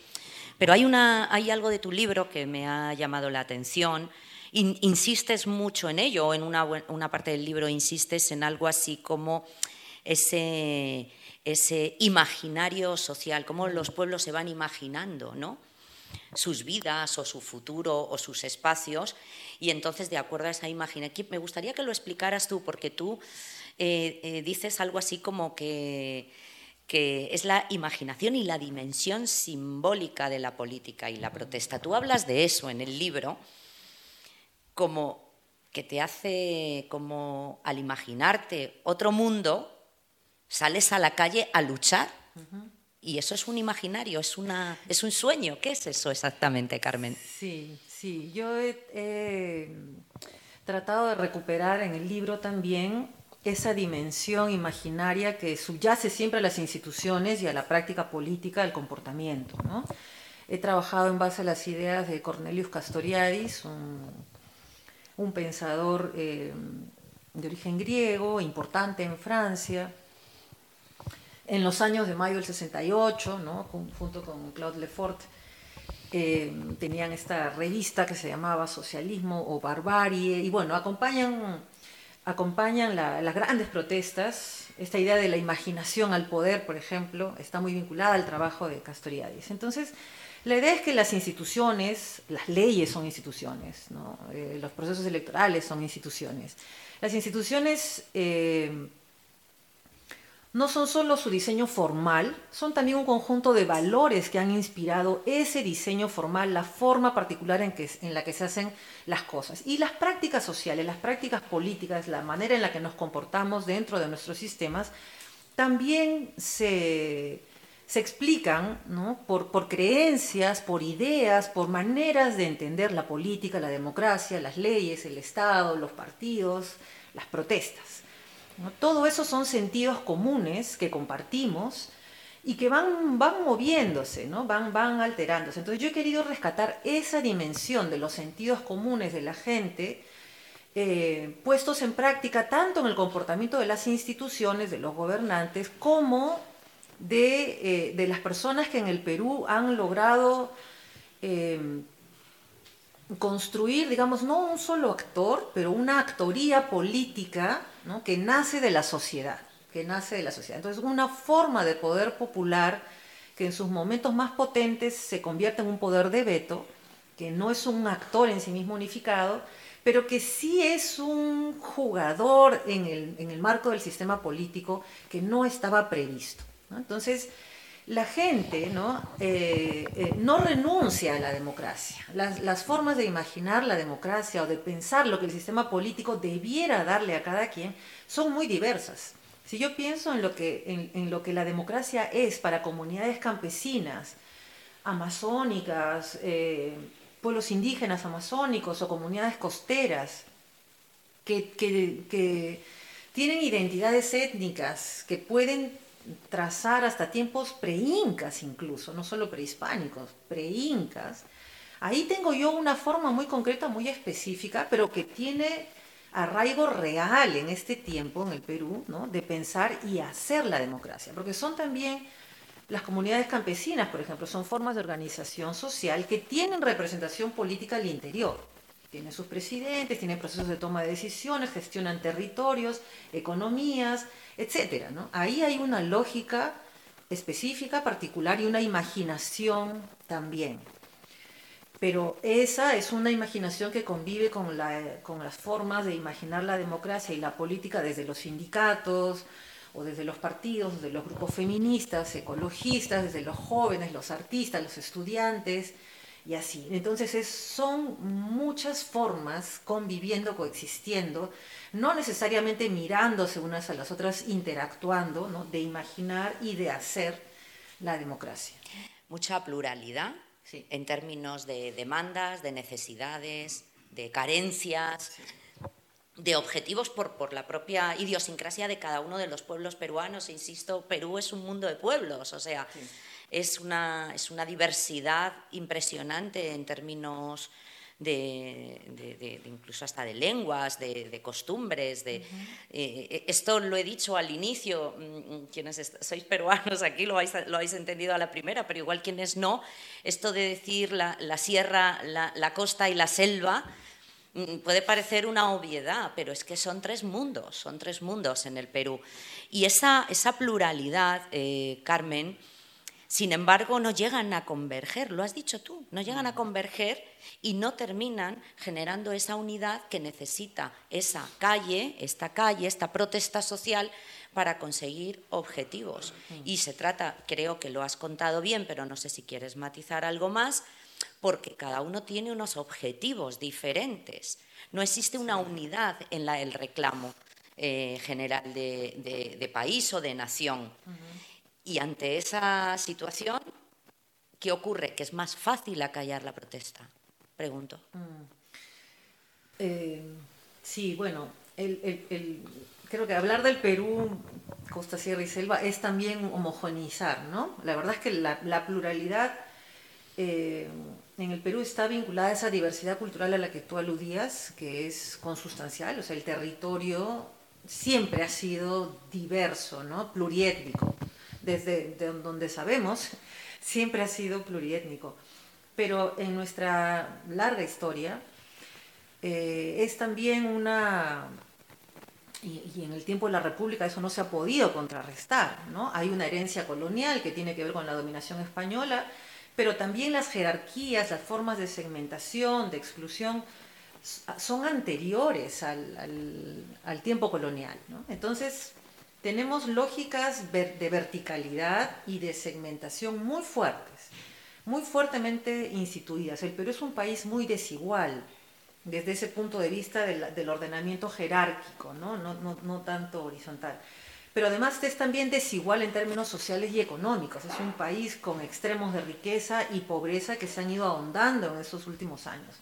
Pero hay, una, hay algo de tu libro que me ha llamado la atención. insistes mucho en ello, en una, una, parte del libro insistes en algo así como ese, ese imaginario social, cómo los pueblos se van imaginando, ¿no? sus vidas o su futuro o sus espacios y entonces de acuerdo a esa imagen me gustaría que lo explicaras tú porque tú eh, eh, dices algo así como que, que es la imaginación y la dimensión simbólica de la política y la protesta. Tú hablas de eso en el libro como que te hace, como al imaginarte otro mundo, sales a la calle a luchar. Y eso es un imaginario, es, una, es un sueño. ¿Qué es eso exactamente, Carmen? Sí, sí. Yo he tratado de recuperar en el libro también esa dimensión imaginaria que subyace siempre a las instituciones y a la práctica política del comportamiento. He trabajado en base a las ideas de Cornelius Castoriadis, un, pensador eh, de origen griego, importante en Francia. En los años de mayo del 68, junto con Claude Lefort, eh, tenían esta revista que se llamaba Socialismo o Barbarie, y bueno, acompañan acompañan las grandes protestas. Esta idea de la imaginación al poder, por ejemplo, está muy vinculada al trabajo de Castoriadis. Entonces, la idea es que las instituciones, las leyes son instituciones, eh, los procesos electorales son instituciones. Las instituciones eh, no son solo su diseño formal, son también un conjunto de valores que han inspirado ese diseño formal, la forma particular en, que, en la que se hacen las cosas. Y las prácticas sociales, las prácticas políticas, la manera en la que nos comportamos dentro de nuestros sistemas, también se, se explican por, por creencias, por ideas, por maneras de entender la política, la democracia, las leyes, el Estado, los partidos, las protestas. Todo eso son sentidos comunes que compartimos y que van, van moviéndose, ¿no? van, van alterándose. Entonces yo he querido rescatar esa dimensión de los sentidos comunes de la gente, eh, puestos en práctica tanto en el comportamiento de las instituciones, de los gobernantes, como de, eh, las personas que en el Perú han logrado eh, construir, digamos, no un solo actor, pero una actoría política que nace de la sociedad que nace de la sociedad. Entonces, una forma de poder popular que en sus momentos más potentes se convierte en un poder de veto, que no es un actor en sí mismo unificado, pero que sí es un jugador en el, marco del sistema político que no estaba previsto. Entonces, la gente ¿no? Eh, eh, no renuncia a la democracia. Las, formas de imaginar la democracia o de pensar lo que el sistema político debiera darle a cada quien son muy diversas. Si yo pienso en lo que, en, lo que la democracia es para comunidades campesinas, amazónicas, eh, pueblos indígenas amazónicos o comunidades costeras, que, tienen identidades étnicas, que pueden trazar hasta tiempos pre-incas incluso, no solo prehispánicos, pre-incas, ahí tengo yo una forma muy concreta, muy específica, pero que tiene arraigo real en este tiempo en el Perú, ¿no? de pensar y hacer la democracia, porque son también las comunidades campesinas, por ejemplo, son formas de organización social que tienen representación política al interior. Tienen sus presidentes, tienen procesos de toma de decisiones, gestionan territorios, economías, etc. Ahí hay una lógica específica, particular y una imaginación también. Pero esa es una imaginación que convive con, las formas de imaginar la democracia y la política desde los sindicatos o desde los partidos, desde los grupos feministas, ecologistas, desde los jóvenes, los artistas, los estudiantes y así. Entonces son muchas formas conviviendo, coexistiendo, no necesariamente mirándose unas a las otras, interactuando, de imaginar y de hacer la democracia. Mucha pluralidad en términos de demandas, de necesidades, de carencias, de objetivos por, la propia idiosincrasia de cada uno de los pueblos peruanos. Insisto, Perú es un mundo de pueblos, o sea, es, una, es una diversidad impresionante en términos de, incluso hasta de lenguas, de, costumbres. De, eh, esto lo he dicho al inicio, mm, quienes sois peruanos aquí lo habéis, lo habéis entendido a la primera, pero igual quienes no, esto de decir la, sierra, la, costa y la selva, mm, puede parecer una obviedad, pero es que son tres mundos, son tres mundos en el Perú. Y esa, esa pluralidad, eh, Carmen, sin embargo, no llegan a converger, lo has dicho tú, no llegan a converger y no terminan generando esa unidad que necesita esa calle, esta calle, esta protesta social para conseguir objetivos. Y se trata, creo que lo has contado bien, pero no sé si quieres matizar algo más, porque cada uno tiene unos objetivos diferentes. No existe una unidad en la, el reclamo eh, general de, país o de nación. Y ante esa situación, ¿qué ocurre? Que es más fácil acallar la protesta, pregunto. Mm. Eh, sí, bueno, creo que hablar del Perú, Costa, Sierra y Selva, es también homogenizar, ¿no? La verdad es que la, pluralidad eh, en el Perú está vinculada a esa diversidad cultural a la que tú aludías, que es consustancial, o sea, el territorio siempre ha sido diverso, ¿no? Pluriétnico desde donde sabemos, siempre ha sido pluriétnico. Pero en nuestra larga historia eh, es también una... Y, en el tiempo de la República eso no se ha podido contrarrestar, ¿no? Hay una herencia colonial que tiene que ver con la dominación española, pero también las jerarquías, las formas de segmentación, de exclusión, son anteriores al, tiempo colonial. Entonces, tenemos lógicas de verticalidad y de segmentación muy fuertes, muy fuertemente instituidas. El Perú es un país muy desigual desde ese punto de vista del, ordenamiento jerárquico, ¿no? Tanto horizontal. pero además es también desigual en términos sociales y económicos. Es un país con extremos de riqueza y pobreza que se han ido ahondando en estos últimos años.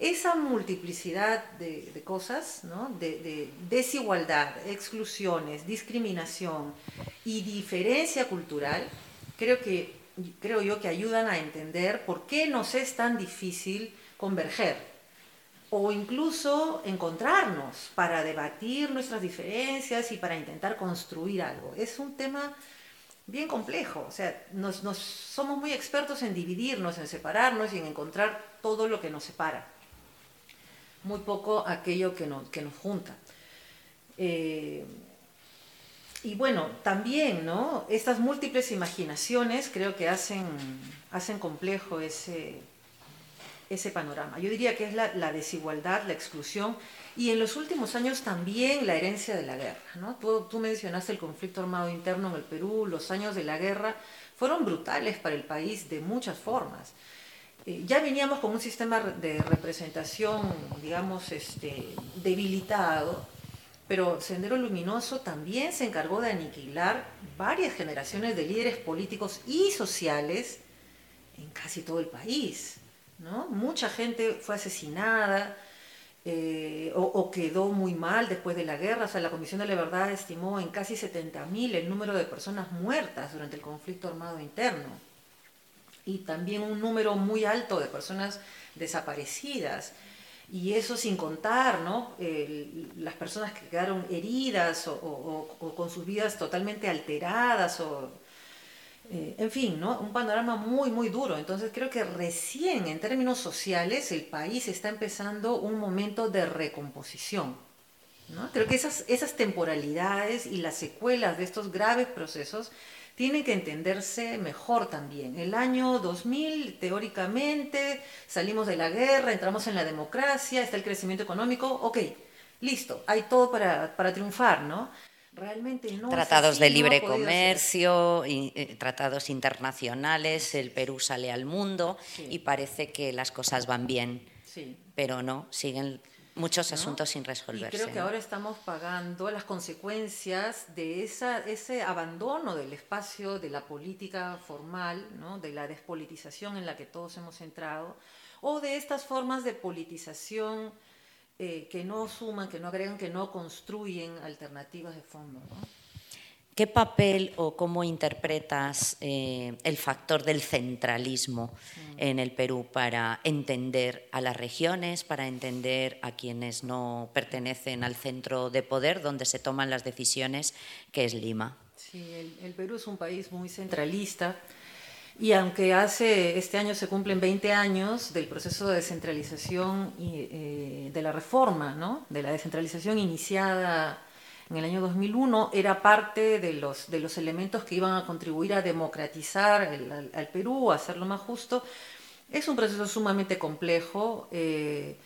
Esa multiplicidad de, cosas, de, desigualdad, exclusiones, discriminación y diferencia cultural, creo, que, creo yo que ayudan a entender por qué nos es tan difícil converger o incluso encontrarnos para debatir nuestras diferencias y para intentar construir algo. Es un tema bien complejo, o sea, nos, somos muy expertos en dividirnos, en separarnos y en encontrar todo lo que nos separa, muy poco aquello que nos, que nos junta. Eh, y bueno, también, ¿no? Estas múltiples imaginaciones creo que hacen, hacen complejo ese, ese panorama. Yo diría que es la, desigualdad, la exclusión y en los últimos años también la herencia de la guerra. ¿no? Tú, mencionaste el conflicto armado interno en el Perú, los años de la guerra fueron brutales para el país de muchas formas. Eh, ya veníamos con un sistema de representación, digamos, este, debilitado, pero Sendero Luminoso también se encargó de aniquilar varias generaciones de líderes políticos y sociales en casi todo el país. Mucha gente fue asesinada eh, o, quedó muy mal después de la guerra. O sea, la Comisión de la Verdad estimó en casi 70.000 el número de personas muertas durante el conflicto armado interno. Y también un número muy alto de personas desaparecidas. Y eso sin contar ¿no? las personas que quedaron heridas o con sus vidas totalmente alteradas o eh, en fin, ¿no? un panorama muy, muy duro. Entonces creo que recién en términos sociales el país está empezando un momento de recomposición. ¿no? Creo que esas, esas temporalidades y las secuelas de estos graves procesos tienen que entenderse mejor también. El año 2000, teóricamente, salimos de la guerra, entramos en la democracia, está el crecimiento económico, ok, listo, hay todo para, para triunfar, ¿no? Realmente no. Tratados de libre comercio, eh, tratados internacionales, el Perú sale al mundo y parece que las cosas van bien, pero no, siguen muchos asuntos sin resolverse. Y creo que ahora estamos pagando las consecuencias de esa, ese abandono del espacio de la política formal, ¿no? de la despolitización en la que todos hemos entrado, o de estas formas de politización eh, que no suman, que no agregan, que no construyen alternativas de fondo. ¿Qué papel o cómo interpretas eh, el factor del centralismo mm. en el Perú para entender a las regiones, para entender a quienes no pertenecen al centro de poder donde se toman las decisiones, que es Lima? Sí, el Perú es un país muy centralista y aunque hace este año se cumplen 20 años del proceso de descentralización y eh, de la reforma, ¿no? de la descentralización iniciada en el año 2001, era parte de los, de los elementos que iban a contribuir a democratizar al, Perú, a hacerlo más justo. Es un proceso sumamente complejo. Eh,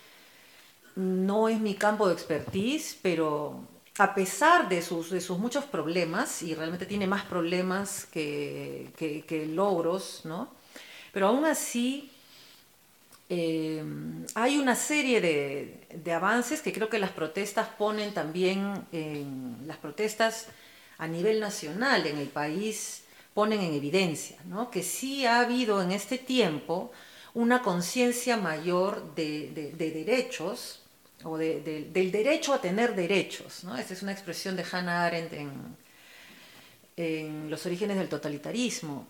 no es mi campo de expertise, pero a pesar de sus, de sus muchos problemas, y realmente tiene más problemas que, que, logros, ¿no? Pero aún así eh, hay una serie de, avances que creo que las protestas ponen también, las protestas a nivel nacional en el país ponen en evidencia, ¿no? Que sí ha habido en este tiempo una conciencia mayor de, de derechos, o del derecho a tener derechos. ¿no? Esta es una expresión de Hannah Arendt en, Los orígenes del totalitarismo.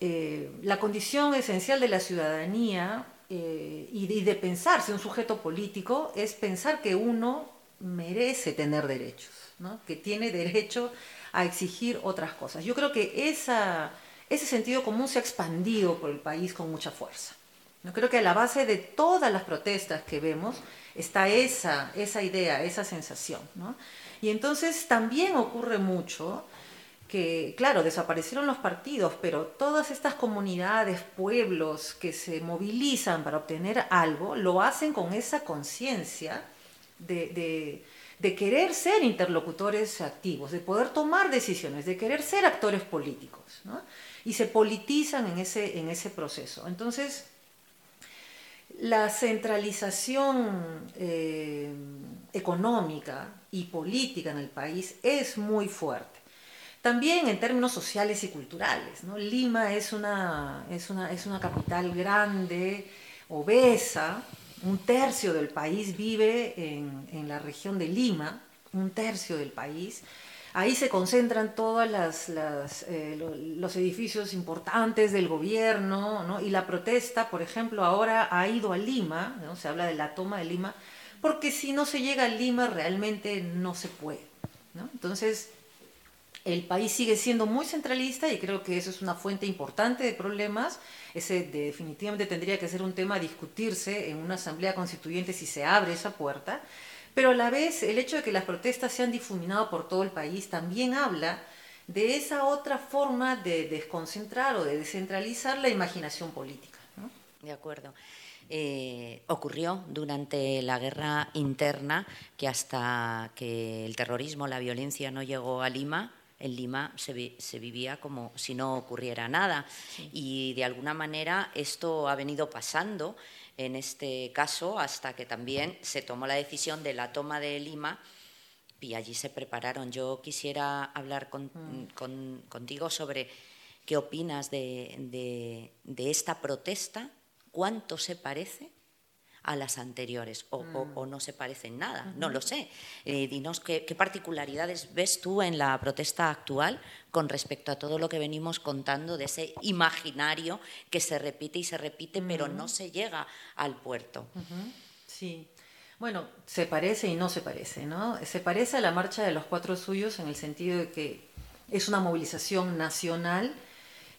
Eh, la condición esencial de la ciudadanía eh, y, y, de, pensarse un sujeto político es pensar que uno merece tener derechos, ¿no? que tiene derecho a exigir otras cosas. Yo creo que esa, ese sentido común se ha expandido por el país con mucha fuerza. Yo creo que a la base de todas las protestas que vemos está esa, esa idea, esa sensación. Y entonces también ocurre mucho que, claro, desaparecieron los partidos, pero todas estas comunidades, pueblos que se movilizan para obtener algo, lo hacen con esa conciencia de, querer ser interlocutores activos, de poder tomar decisiones, de querer ser actores políticos. Y se politizan en ese, en ese proceso. Entonces, la centralización eh, económica y política en el país es muy fuerte. También en términos sociales y culturales. Lima es una, es, una, es una capital grande, obesa, un tercio del país vive en, en la región de Lima, un tercio del país. Ahí se concentran todos eh, los edificios importantes del gobierno, y la protesta, por ejemplo, ahora ha ido a Lima, se habla de la toma de Lima, porque si no se llega a Lima realmente no se puede. Entonces, el país sigue siendo muy centralista y creo que eso es una fuente importante de problemas. Ese definitivamente tendría que ser un tema a discutirse en una asamblea constituyente si se abre esa puerta. Pero a la vez, el hecho de que las protestas se han difuminado por todo el país también habla de esa otra forma de desconcentrar o de descentralizar la imaginación política. De acuerdo. Eh, ocurrió durante la guerra interna que hasta que el terrorismo, la violencia no llegó a Lima, en Lima se, se, vivía como si no ocurriera nada. Y de alguna manera esto ha venido pasando en este caso hasta que también se tomó la decisión de la toma de Lima y allí se prepararon. Yo quisiera hablar mm. contigo sobre qué opinas de, esta protesta, cuánto se parece a las anteriores o, mm. no se parecen nada, no lo sé. Eh, dinos qué, particularidades ves tú en la protesta actual con respecto a todo lo que venimos contando de ese imaginario que se repite y se repite, pero no se llega al puerto. Sí. Bueno, se parece y no se parece, ¿no? Se parece a la marcha de los cuatro suyos en el sentido de que es una movilización nacional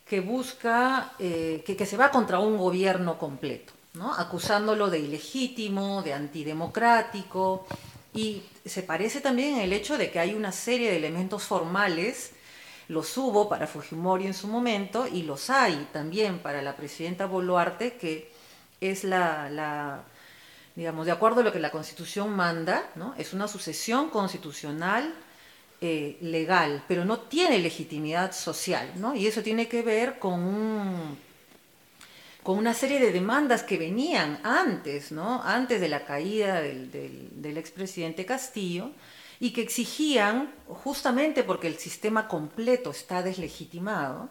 que busca, eh, que se va contra un gobierno completo acusándolo de ilegítimo, de antidemocrático, y se parece también en el hecho de que hay una serie de elementos formales, los hubo para Fujimori en su momento y los hay también para la presidenta Boluarte, que es la, digamos, de acuerdo a lo que la Constitución manda, ¿no? es una sucesión constitucional eh, legal, pero no tiene legitimidad social, ¿no? y eso tiene que ver con un con una serie de demandas que venían antes, ¿no? antes de la caída del, expresidente Castillo, y que exigían, justamente porque el sistema completo está deslegitimado,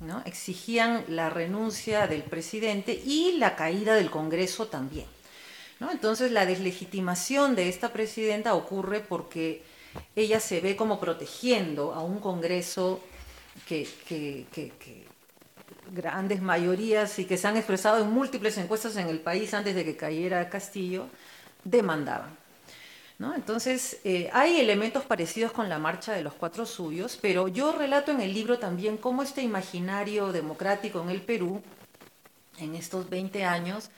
¿no? exigían la renuncia del presidente y la caída del Congreso también. ¿no? Entonces la deslegitimación de esta presidenta ocurre porque ella se ve como protegiendo a un Congreso que, grandes mayorías y que se han expresado en múltiples encuestas en el país antes de que cayera Castillo, demandaban. ¿no? Entonces, eh, hay elementos parecidos con la marcha de los cuatro suyos, pero yo relato en el libro también cómo este imaginario democrático en el Perú, en estos 20 años,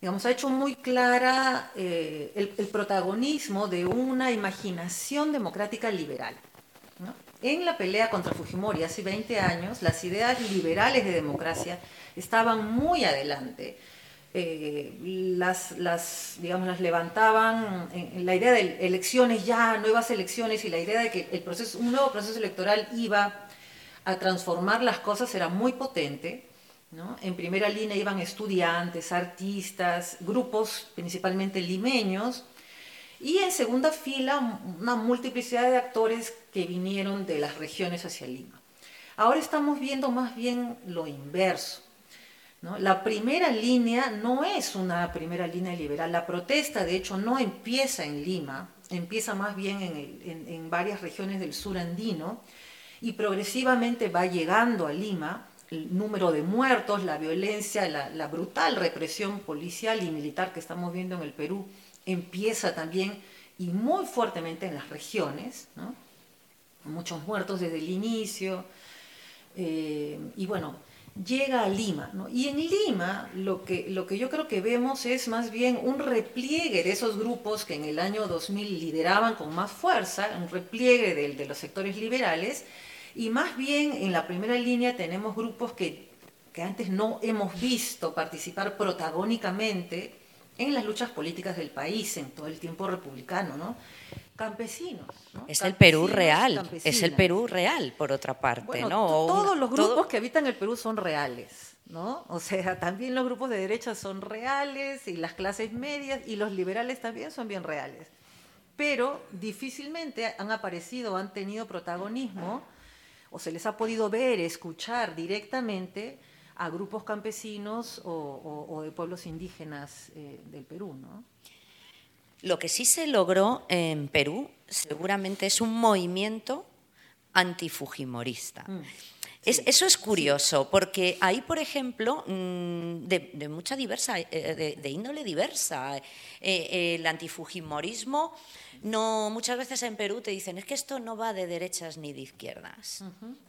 digamos, ha hecho muy clara eh, el, el protagonismo de una imaginación democrática liberal. En la pelea contra Fujimori hace 20 años, las ideas liberales de democracia estaban muy adelante. Eh, las, digamos, las levantaban en, la idea de elecciones ya, nuevas elecciones y la idea de que el proceso, un nuevo proceso electoral iba a transformar las cosas era muy potente. ¿no? En primera línea iban estudiantes, artistas, grupos principalmente limeños, y en segunda fila, una multiplicidad de actores que vinieron de las regiones hacia Lima. Ahora estamos viendo más bien lo inverso. La primera línea no es una primera línea liberal. La protesta, de hecho, no empieza en Lima, empieza más bien en, varias regiones del sur andino y progresivamente va llegando a Lima. El número de muertos, la violencia, la brutal represión policial y militar que estamos viendo en el Perú empieza también y muy fuertemente en las regiones, muchos muertos desde el inicio, eh, y bueno, llega a Lima. Y en Lima lo que, lo que yo creo que vemos es más bien un repliegue de esos grupos que en el año 2000 lideraban con más fuerza, un repliegue de, de los sectores liberales, y más bien en la primera línea tenemos grupos que, que antes no hemos visto participar protagónicamente en las luchas políticas del país, en todo el tiempo republicano, ¿no? Campesinos. Es el Perú real, es el Perú real, por otra parte, ¿no? Todos los grupos que habitan el Perú son reales, ¿no? O sea, [LAUGHS] también los grupos de derecha son reales y las clases medias y los liberales también son bien reales. Pero difícilmente han aparecido, han tenido protagonismo o se les ha podido ver, escuchar directamente a grupos campesinos o, de pueblos indígenas eh, del Perú, ¿no? Lo que sí se logró en Perú seguramente es un movimiento antifujimorista. Mm. Eso es curioso, porque ahí, por ejemplo, mm, de, mucha diversa, eh, de, índole diversa, eh, el antifujimorismo, no, muchas veces en Perú te dicen, es que esto no va de derechas ni de izquierdas,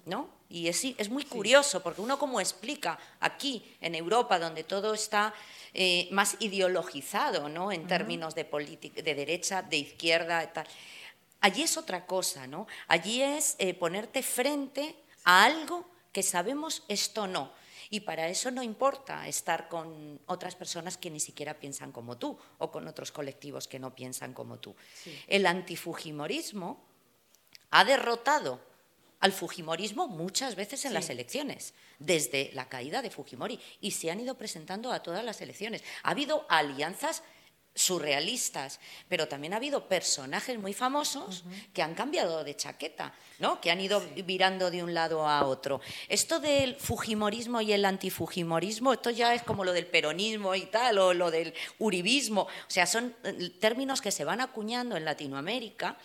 ¿no? Y es, es muy curioso, porque uno como explica aquí, en Europa, donde todo está eh, más ideologizado, ¿no? En términos de, de derecha, de izquierda, tal. Allí es otra cosa, ¿no? Allí es eh, ponerte frente a algo que sabemos esto no. Y para eso no importa estar con otras personas que ni siquiera piensan como tú o con otros colectivos que no piensan como tú. El antifujimorismo ha derrotado al Fujimorismo muchas veces en las elecciones, desde la caída de Fujimori, y se han ido presentando a todas las elecciones. Ha habido alianzas surrealistas, pero también ha habido personajes muy famosos que han cambiado de chaqueta, ¿no? que han ido virando de un lado a otro. Esto del fujimorismo y el antifujimorismo, esto ya es como lo del peronismo y tal, o lo del uribismo, o sea, son eh, términos que se van acuñando en Latinoamérica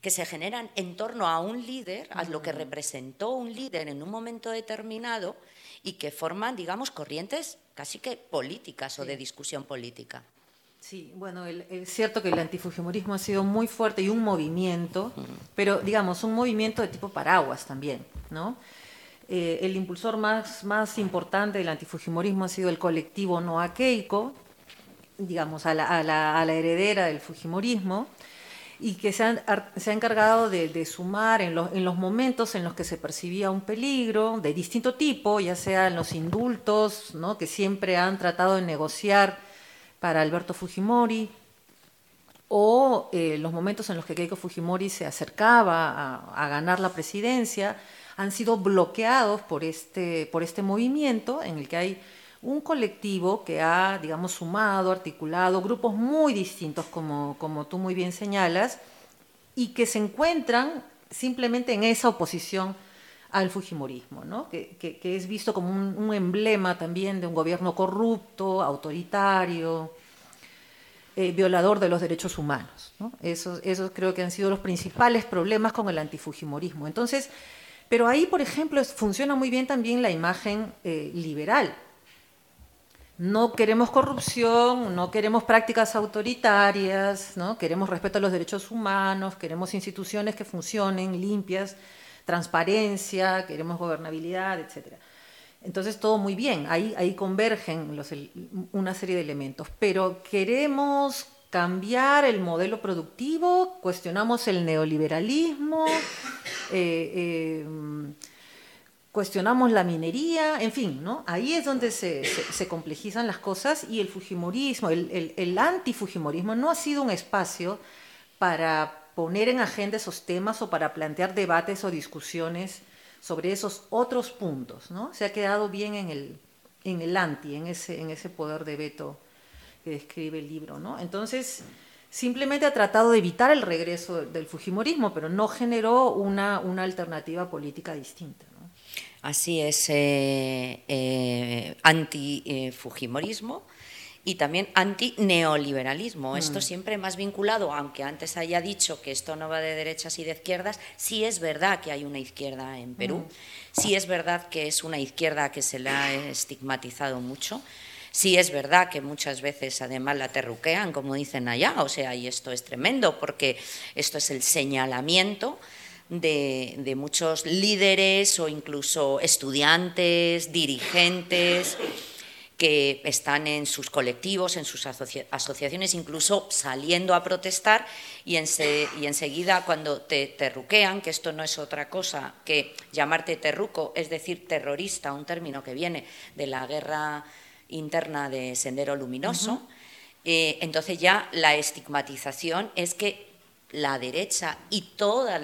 que se generan en torno a un líder, a lo que representó un líder en un momento determinado y que forman, digamos, corrientes casi que políticas o de discusión política. Sí, bueno, es cierto que el antifujimorismo ha sido muy fuerte y un movimiento, pero digamos, un movimiento de tipo paraguas también, ¿no? Eh, el impulsor más, más importante del antifujimorismo ha sido el colectivo Noa Keiko, digamos, a la, a la, a la heredera del fujimorismo, y que se, se ha encargado de, sumar en, en, los momentos en los que se percibía un peligro de distinto tipo, ya sea en los indultos, ¿no? que siempre han tratado de negociar para Alberto Fujimori, o eh, los momentos en los que Keiko Fujimori se acercaba a, a, ganar la presidencia, han sido bloqueados por este, por este movimiento en el que hay un colectivo que ha, digamos, sumado, articulado grupos muy distintos, como, como tú muy bien señalas, y que se encuentran simplemente en esa oposición al Fujimorismo, ¿no? que, que, es visto como un, emblema también de un gobierno corrupto, autoritario, eh, violador de los derechos humanos. ¿no? Esos, esos creo que han sido los principales problemas con el antifujimorismo. Entonces, pero ahí, por ejemplo, funciona muy bien también la imagen eh, liberal, no queremos corrupción, no queremos prácticas autoritarias, ¿no? queremos respeto a los derechos humanos, queremos instituciones que funcionen limpias, transparencia, queremos gobernabilidad, etc. Entonces todo muy bien, ahí, ahí convergen una serie de elementos, pero queremos cambiar el modelo productivo, cuestionamos el neoliberalismo, eh, eh, cuestionamos la minería, en fin, ¿no? Ahí es donde se, complejizan las cosas y el fujimorismo, el, el, antifujimorismo no ha sido un espacio para poner en agenda esos temas o para plantear debates o discusiones sobre esos otros puntos, ¿no? Se ha quedado bien en el, en el anti, en ese, en ese poder de veto que describe el libro, ¿no? Entonces, simplemente ha tratado de evitar el regreso del fujimorismo, pero no generó una, una alternativa política distinta. Así es, eh, eh, anti-fujimorismo y también anti-neoliberalismo. Mm. Esto siempre más vinculado, aunque antes haya dicho que esto no va de derechas y de izquierdas, sí es verdad que hay una izquierda en Perú, mm. sí es verdad que es una izquierda que se la ha estigmatizado mucho. Sí es verdad que muchas veces además la terruquean, como dicen allá, o sea, y esto es tremendo porque esto es el señalamiento de, muchos líderes o incluso estudiantes, dirigentes que están en sus colectivos, en sus asociaciones, incluso saliendo a protestar y, y enseguida cuando te terruquean, que esto no es otra cosa que llamarte terruco, es decir, terrorista, un término que viene de la guerra interna de Sendero Luminoso, eh, entonces ya la estigmatización es que la derecha y toda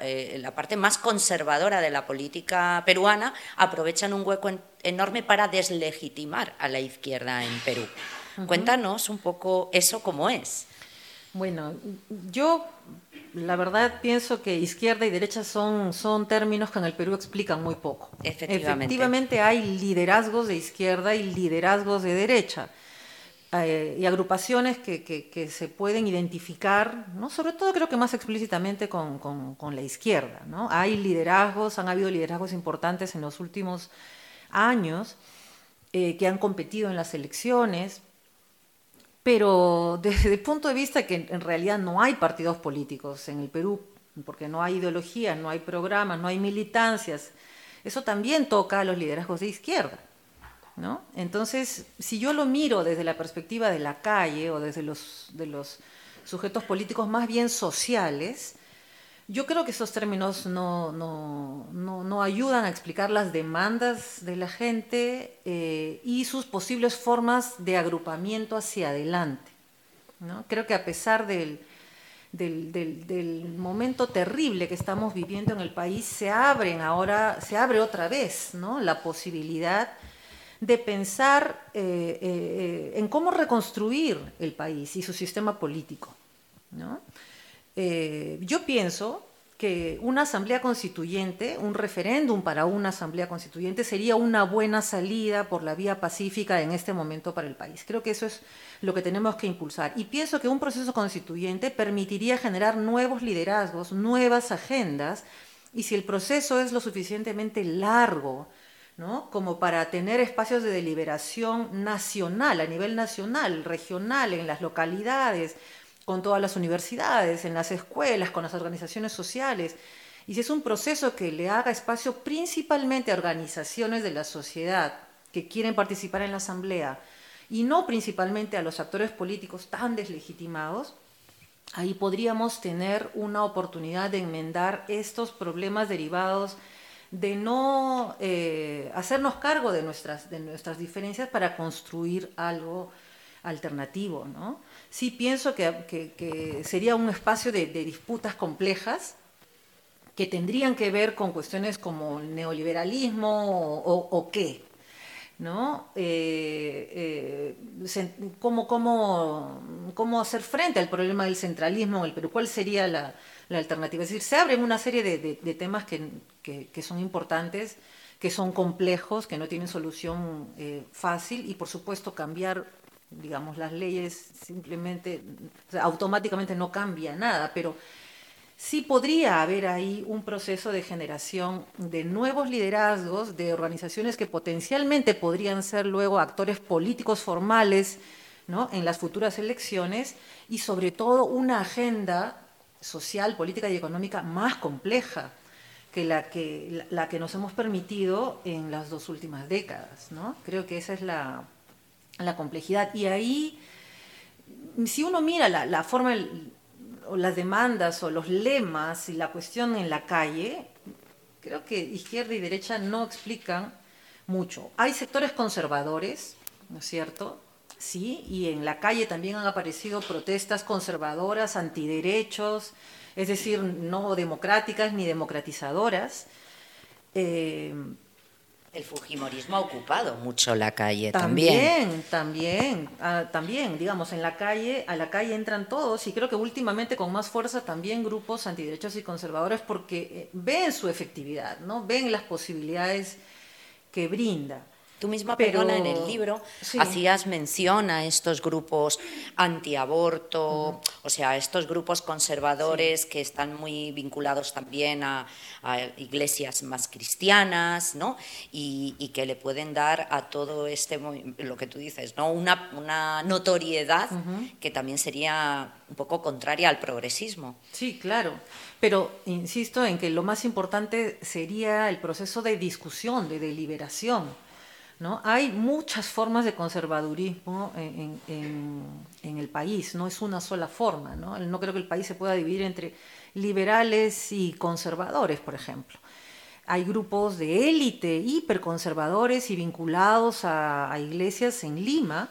eh, la, parte más conservadora de la política peruana aprovechan un hueco enorme para deslegitimar a la izquierda en Perú. Cuéntanos un poco eso cómo es. Bueno, yo la verdad pienso que izquierda y derecha son, son términos que en el Perú explican muy poco. Efectivamente. Efectivamente hay liderazgos de izquierda y liderazgos de derecha. Eh, y agrupaciones que, que, se pueden identificar, ¿no? sobre todo creo que más explícitamente con, con, la izquierda. ¿no? Hay liderazgos, han habido liderazgos importantes en los últimos años eh, que han competido en las elecciones, pero desde el punto de vista que en realidad no hay partidos políticos en el Perú, porque no hay ideología, no hay programas, no hay militancias, eso también toca a los liderazgos de izquierda. Entonces, si yo lo miro desde la perspectiva de la calle o desde los, de los sujetos políticos más bien sociales, yo creo que esos términos no, no, ayudan a explicar las demandas de la gente eh, y sus posibles formas de agrupamiento hacia adelante. ¿no? Creo que a pesar del, del, del, momento terrible que estamos viviendo en el país, se abren ahora, se abre otra vez ¿no? la posibilidad de pensar eh, eh, en cómo reconstruir el país y su sistema político. Eh, yo pienso que una asamblea constituyente, un referéndum para una asamblea constituyente sería una buena salida por la vía pacífica en este momento para el país. Creo que eso es lo que tenemos que impulsar. Y pienso que un proceso constituyente permitiría generar nuevos liderazgos, nuevas agendas, y si el proceso es lo suficientemente largo, como para tener espacios de deliberación nacional, a nivel nacional, regional, en las localidades, con todas las universidades, en las escuelas, con las organizaciones sociales. Y si es un proceso que le haga espacio principalmente a organizaciones de la sociedad que quieren participar en la asamblea y no principalmente a los actores políticos tan deslegitimados, ahí podríamos tener una oportunidad de enmendar estos problemas derivados de no eh, hacernos cargo de nuestras, de nuestras diferencias para construir algo alternativo. ¿no? Sí pienso que, sería un espacio de, disputas complejas que tendrían que ver con cuestiones como neoliberalismo o, qué. ¿no? Eh, eh, cómo, cómo, hacer frente al problema del centralismo en el ¿Cuál sería la, alternativa. Es decir, se abren una serie de, temas que, son importantes, que son complejos, que no tienen solución eh, fácil y por supuesto cambiar, digamos, las leyes simplemente, automáticamente no cambia nada, pero sí podría haber ahí un proceso de generación de nuevos liderazgos, de organizaciones que potencialmente podrían ser luego actores políticos formales ¿no? en las futuras elecciones y sobre todo una agenda social, política y económica más compleja que la que, la, que nos hemos permitido en las dos últimas décadas. ¿no? Creo que esa es la, complejidad. Y ahí, si uno mira la, forma, o las demandas o los lemas y la cuestión en la calle, creo que izquierda y derecha no explican mucho. Hay sectores conservadores, ¿no es cierto?, ¿sí? Y en la calle también han aparecido protestas conservadoras, antiderechos, es decir, no democráticas ni democratizadoras. Eh, el Fujimorismo ha ocupado mucho la calle también. También, también, ah, también, digamos, en la calle, a la calle entran todos y creo que últimamente con más fuerza también grupos antiderechos y conservadores porque eh, ven su efectividad, ¿no? Ven las posibilidades que brinda. Tú misma, Pero, en el libro hacías mención a estos grupos antiaborto, o sea, a estos grupos conservadores que están muy vinculados también a, iglesias más cristianas, ¿no? Y, que le pueden dar a todo este, lo que tú dices, ¿no? Una, notoriedad que también sería un poco contraria al progresismo. Sí, claro. Pero insisto en que lo más importante sería el proceso de discusión, de deliberación ¿no? Hay muchas formas de conservadurismo en, el país, no es una sola forma. ¿no? no creo que el país se pueda dividir entre liberales y conservadores, por ejemplo. Hay grupos de élite hiperconservadores y vinculados a, iglesias en Lima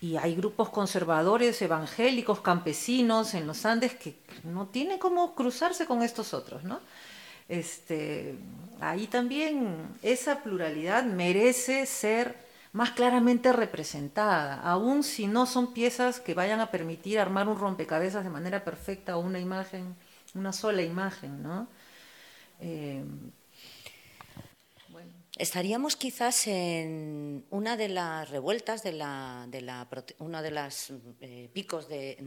y hay grupos conservadores, evangélicos, campesinos en los Andes que no tienen cómo cruzarse con estos otros. Este, ahí también esa pluralidad merece ser más claramente representada, aun si no son piezas que vayan a permitir armar un rompecabezas de manera perfecta o una imagen, una sola imagen, ¿no? Eh, Estaríamos quizás en una de las revueltas, de la, de la, uno de los eh, picos de,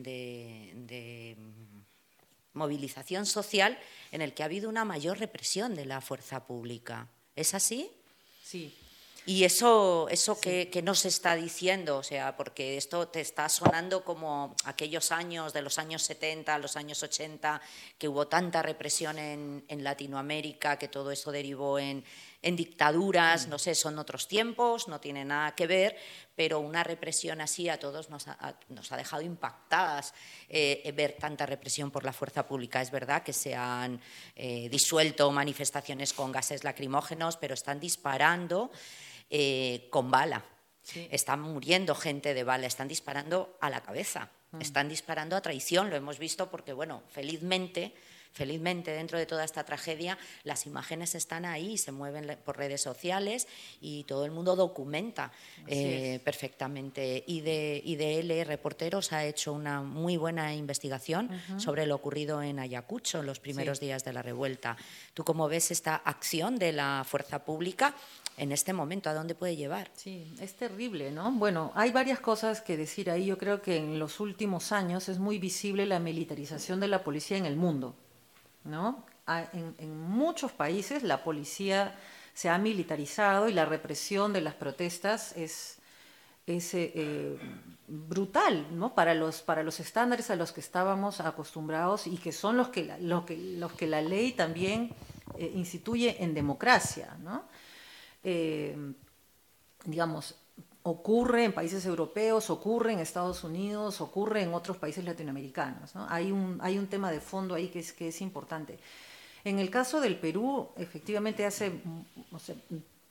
movilización social en el que ha habido una mayor represión de la fuerza pública. ¿Es así? Sí, y eso, eso que, que nos está diciendo, o sea, porque esto te está sonando como aquellos años de los años 70, los años 80, que hubo tanta represión en, en Latinoamérica, que todo eso derivó en, en dictaduras, no sé, son otros tiempos, no tiene nada que ver, pero una represión así a todos nos ha, nos ha dejado impactadas eh, ver tanta represión por la fuerza pública. Es verdad que se han eh, disuelto manifestaciones con gases lacrimógenos, pero están disparando. Eh, con bala. Están muriendo gente de bala, están disparando a la cabeza, mm. están disparando a traición, lo hemos visto porque, bueno, felizmente Felizmente, dentro de toda esta tragedia, las imágenes están ahí, se mueven por redes sociales y todo el mundo documenta eh, perfectamente. Y de, L Reporteros ha hecho una muy buena investigación sobre lo ocurrido en Ayacucho en los primeros días de la revuelta. ¿Tú cómo ves esta acción de la fuerza pública? en este momento, ¿a dónde puede llevar? Sí, es terrible, ¿no? Bueno, hay varias cosas que decir ahí. Yo creo que en los últimos años es muy visible la militarización de la policía en el mundo. ¿No? En, muchos países la policía se ha militarizado y la represión de las protestas es, eh, eh, brutal para, los, estándares a los que estábamos acostumbrados y que son los que la, ley también eh, instituye en democracia. digamos, ocurre en países europeos, ocurre en Estados Unidos, ocurre en otros países latinoamericanos. Hay, un, hay un tema de fondo ahí que es, que es importante. En el caso del Perú, efectivamente hace,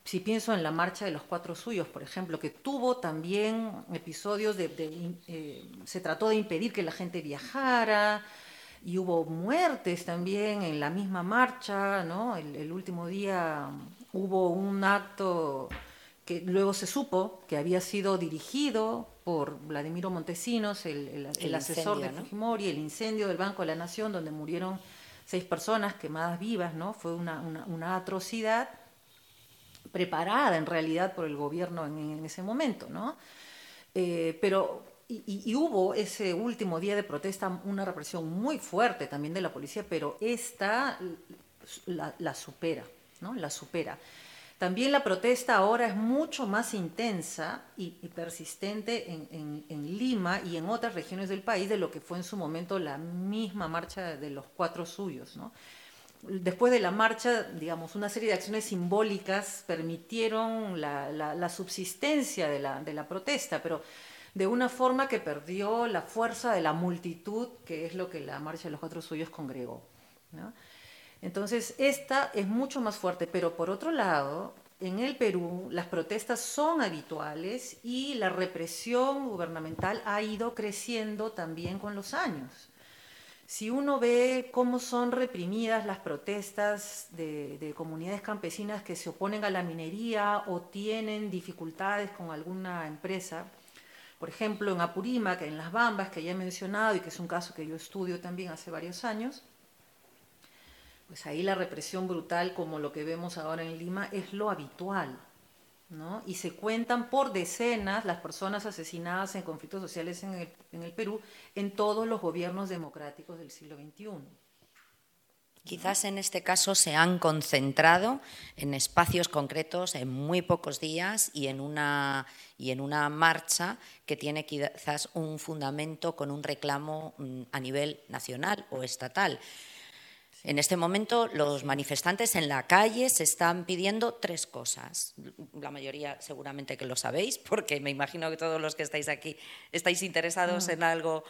si pienso en la marcha de los cuatro suyos, por ejemplo, que tuvo también episodios de, eh, se trató de impedir que la gente viajara, y hubo muertes también en la misma marcha, ¿no? el último día hubo un acto que luego se supo que había sido dirigido por Vladimiro Montesinos, el, asesor de Fujimori, el incendio del Banco de la Nación, donde murieron seis personas quemadas vivas, ¿no? Fue una, atrocidad preparada en realidad por el gobierno en, ese momento, ¿no? Eh, pero y, hubo ese último día de protesta una represión muy fuerte también de la policía, pero esta la, la supera, ¿no? La supera. También la protesta ahora es mucho más intensa y, persistente en, Lima y en otras regiones del país de lo que fue en su momento la misma marcha de los cuatro suyos. Después de la marcha, digamos, una serie de acciones simbólicas permitieron la, subsistencia de la, protesta, pero de una forma que perdió la fuerza de la multitud, que es lo que la marcha de los cuatro suyos congregó. Entonces, esta es mucho más fuerte, pero por otro lado, en el Perú las protestas son habituales y la represión gubernamental ha ido creciendo también con los años. Si uno ve cómo son reprimidas las protestas de, comunidades campesinas que se oponen a la minería o tienen dificultades con alguna empresa, por ejemplo en Apurímac, en Las Bambas, que ya he mencionado y que es un caso que yo estudio también hace varios años, pues ahí la represión brutal, como lo que vemos ahora en Lima, es lo habitual. ¿no? Y se cuentan por decenas las personas asesinadas en conflictos sociales en el, Perú en todos los gobiernos democráticos del siglo XXI. Quizás en este caso se han concentrado en espacios concretos, en muy pocos días y en una, y en una marcha que tiene quizás un fundamento con un reclamo mm, a nivel nacional o estatal. En este momento los manifestantes en la calle se están pidiendo tres cosas. La mayoría seguramente que lo sabéis, porque me imagino que todos los que estáis aquí estáis interesados en algo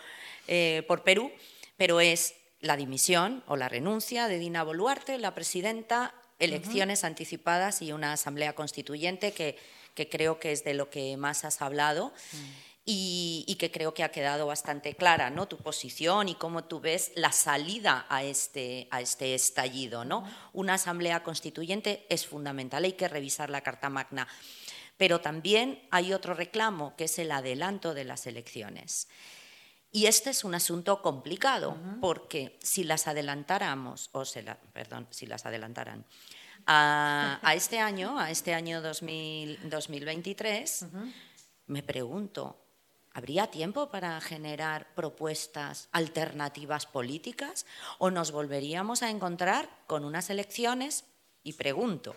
eh, por Perú, pero es la dimisión o la renuncia de Dina Boluarte, la presidenta, elecciones anticipadas y una asamblea constituyente que, creo que es de lo que más has hablado. Y, que creo que ha quedado bastante clara, ¿no? Tu posición y cómo tú ves la salida a este, a este estallido, ¿no? Una asamblea constituyente es fundamental, hay que revisar la Carta Magna. Pero también hay otro reclamo, que es el adelanto de las elecciones. Y este es un asunto complicado, porque si las adelantáramos, o se la, perdón, si las adelantaran, a, este año, a este año 2023, me pregunto, ¿Habría tiempo para generar propuestas alternativas políticas o nos volveríamos a encontrar con unas elecciones? Y pregunto,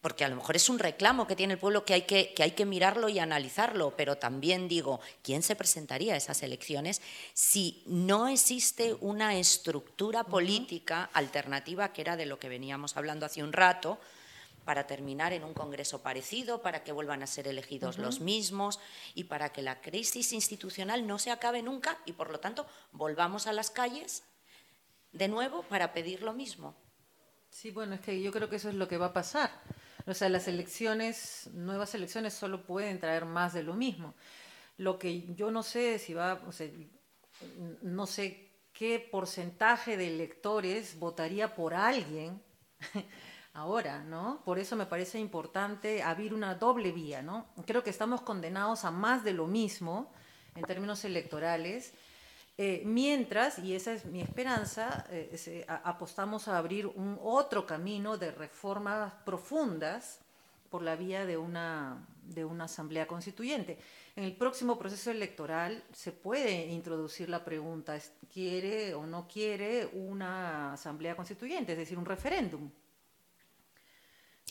porque a lo mejor es un reclamo que tiene el pueblo que hay que, que hay que mirarlo y analizarlo, pero también digo, ¿quién se presentaría a esas elecciones si no existe una estructura política alternativa, que era de lo que veníamos hablando hace un rato, para terminar en un Congreso parecido, para que vuelvan a ser elegidos los mismos y para que la crisis institucional no se acabe nunca y, por lo tanto, volvamos a las calles de nuevo para pedir lo mismo. Sí, bueno, es que yo creo que eso es lo que va a pasar. O sea, las elecciones, nuevas elecciones solo pueden traer más de lo mismo. Lo que yo no sé si va, o sea, no sé qué porcentaje de electores votaría por alguien ahora, ¿no? Por eso me parece importante abrir una doble vía, ¿no? Creo que estamos condenados a más de lo mismo en términos electorales, eh, mientras, y esa es mi esperanza, eh, apostamos a abrir un otro camino de reformas profundas por la vía de una, de una asamblea constituyente. En el próximo proceso electoral se puede introducir la pregunta, ¿quiere o no quiere una asamblea constituyente, es decir, un referéndum?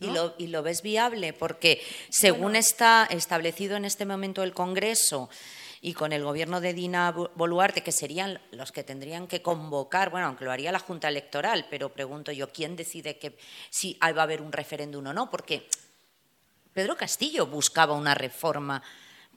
Y, lo, ves viable, porque según está establecido en este momento el Congreso y con el gobierno de Dina Boluarte, que serían los que tendrían que convocar, bueno, aunque lo haría la Junta Electoral, pero pregunto yo, ¿quién decide que si va a haber un referéndum o no? Porque Pedro Castillo buscaba una reforma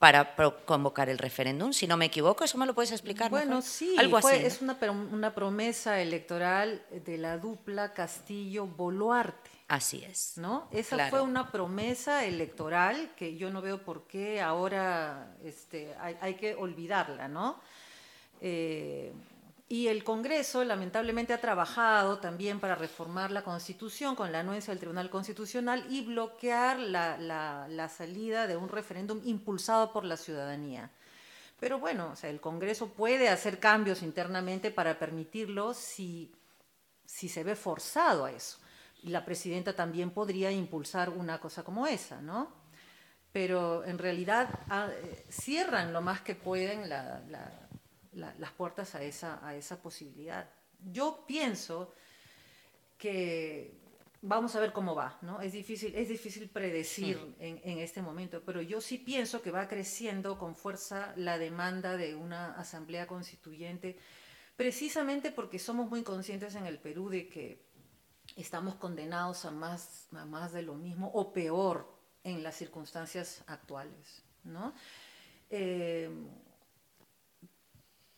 para convocar el referéndum, si no me equivoco, ¿eso me lo puedes explicar? Bueno, sí, Algo así, es una, una promesa electoral de la dupla Castillo-Boluarte. Así es. ¿No? Esa fue una promesa electoral que yo no veo por qué ahora este, hay, que olvidarla, ¿no? Eh, y el Congreso lamentablemente ha trabajado también para reformar la Constitución con la anuencia del Tribunal Constitucional y bloquear la, la salida de un referéndum impulsado por la ciudadanía. Pero bueno, o sea, el Congreso puede hacer cambios internamente para permitirlo si, si se ve forzado a eso la presidenta también podría impulsar una cosa como esa, ¿no? Pero en realidad ah, eh, cierran lo más que pueden las puertas a esa, a esa posibilidad. Yo pienso que vamos a ver cómo va, ¿no? Es difícil, es difícil predecir en, en, este momento, pero yo sí pienso que va creciendo con fuerza la demanda de una asamblea constituyente, precisamente porque somos muy conscientes en el Perú de que estamos condenados a más, más de lo mismo o peor en las circunstancias actuales. ¿no? Eh,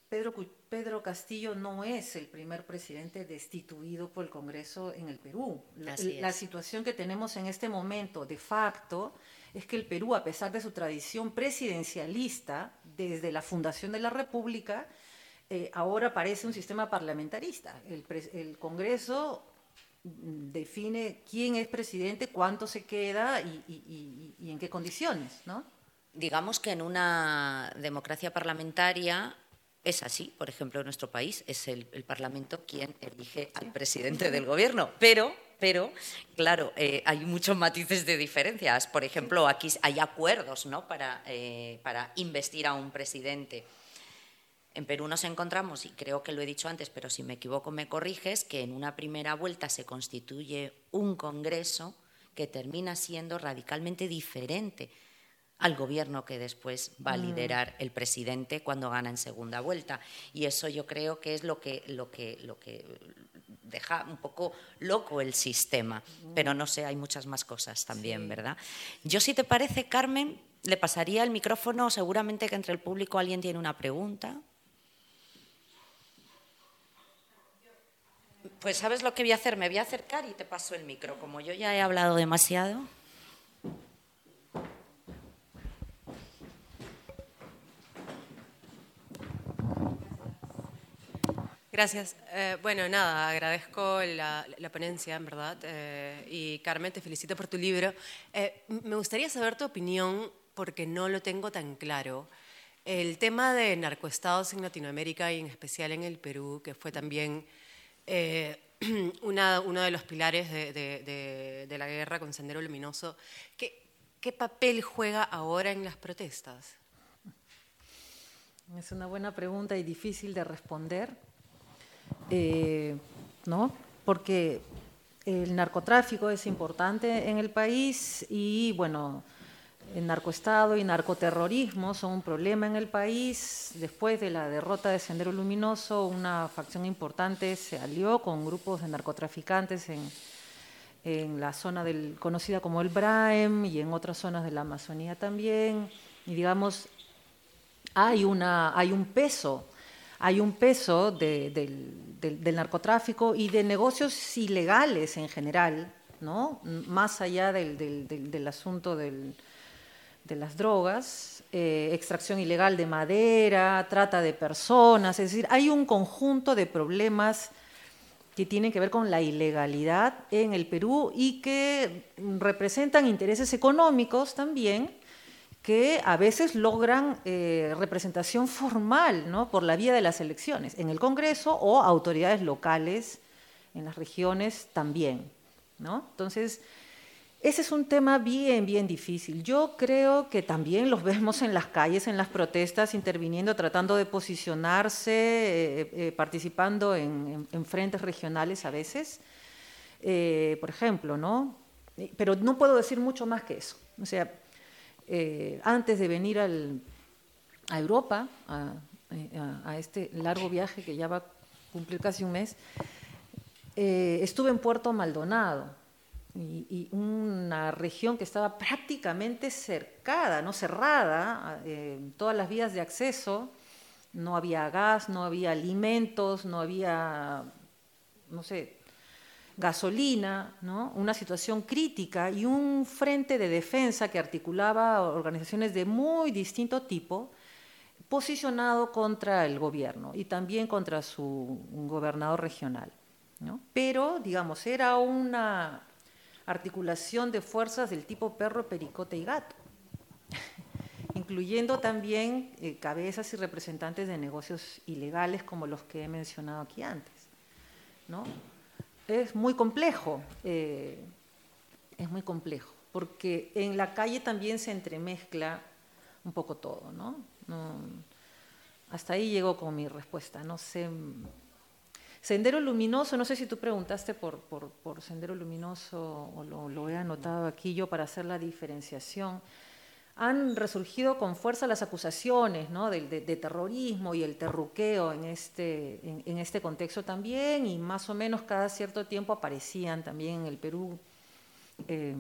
Pedro, Pedro, Castillo no es el primer presidente destituido por el Congreso en el Perú. La, la, situación que tenemos en este momento, de facto, es que el Perú, a pesar de su tradición presidencialista, desde la fundación de la República, eh, ahora parece un sistema parlamentarista. El, el Congreso define quién es presidente, cuánto se queda y, en qué condiciones, ¿no? Digamos que en una democracia parlamentaria es así, por ejemplo, en nuestro país es el, Parlamento quien elige al presidente del gobierno, pero, pero claro, eh, hay muchos matices de diferencias. Por ejemplo, aquí hay acuerdos ¿no? para, eh, para investir a un presidente. En Perú nos encontramos, y creo que lo he dicho antes, pero si me equivoco me corriges, que en una primera vuelta se constituye un Congreso que termina siendo radicalmente diferente al gobierno que después va a mm. liderar el presidente cuando gana en segunda vuelta. Y eso yo creo que es lo que, lo que, lo que deja un poco loco el sistema. Mm. Pero no sé, hay muchas más cosas también, ¿verdad? Yo, si te parece, Carmen, le pasaría el micrófono, seguramente que entre el público alguien tiene una pregunta. Pues sabes lo que voy a hacer, me voy a acercar y te paso el micro, como yo ya he hablado demasiado. Gracias. Eh, bueno, nada, agradezco la, la ponencia, en verdad. Eh, y Carmen, te felicito por tu libro. Eh, me gustaría saber tu opinión, porque no lo tengo tan claro. El tema de narcoestados en Latinoamérica y en especial en el Perú, que fue también [CLEARS THROAT] una, uno de los pilares de, la guerra con Sendero Luminoso, ¿qué, ¿qué papel juega ahora en las protestas? Es una buena pregunta y difícil de responder, eh, ¿no? Porque el narcotráfico es importante en el país y, bueno, el narcoestado y narcoterrorismo son un problema en el país. Después de la derrota de Sendero Luminoso, una facción importante se alió con grupos de narcotraficantes en, en la zona del, conocida como el Braem y en otras zonas de la Amazonía también. Y digamos, hay, una, hay un peso, hay un peso del, narcotráfico y de negocios ilegales en general, ¿no? más allá del, asunto de las drogas, eh, extracción ilegal de madera, trata de personas, es decir, hay un conjunto de problemas que tienen que ver con la ilegalidad en el Perú y que representan intereses económicos también que a veces logran eh, representación formal ¿no? por la vía de las elecciones, en el Congreso o autoridades locales en las regiones también. ¿no? Entonces, ese es un tema bien, bien difícil. Yo creo que también los vemos en las calles, en las protestas, interviniendo, tratando de posicionarse, eh, eh, participando en, frentes regionales a veces, por ejemplo, ¿no? Pero no puedo decir mucho más que eso. O sea, eh, antes de venir a Europa, a, este largo viaje que ya va a cumplir casi un mes, eh, estuve en Puerto Maldonado, y, una región que estaba prácticamente cercada, no cerrada, eh, todas las vías de acceso, no había gas, no había alimentos, no había, no sé, gasolina, ¿no? una situación crítica y un frente de defensa que articulaba organizaciones de muy distinto tipo, posicionado contra el gobierno y también contra su gobernador regional. Pero, digamos, era una articulación de fuerzas del tipo perro, pericote y gato, [LAUGHS] incluyendo también eh, cabezas y representantes de negocios ilegales como los que he mencionado aquí antes. ¿no? es muy complejo, eh, es muy complejo, porque en la calle también se entremezcla un poco todo, ¿no? hasta ahí llego con mi respuesta, no sé. Sendero Luminoso, no sé si tú preguntaste por, por, Sendero Luminoso o lo, he anotado aquí yo para hacer la diferenciación han resurgido con fuerza las acusaciones ¿no? de, terrorismo y el terruqueo en este, en, este contexto también, y más o menos cada cierto tiempo aparecían también en el Perú. Eh,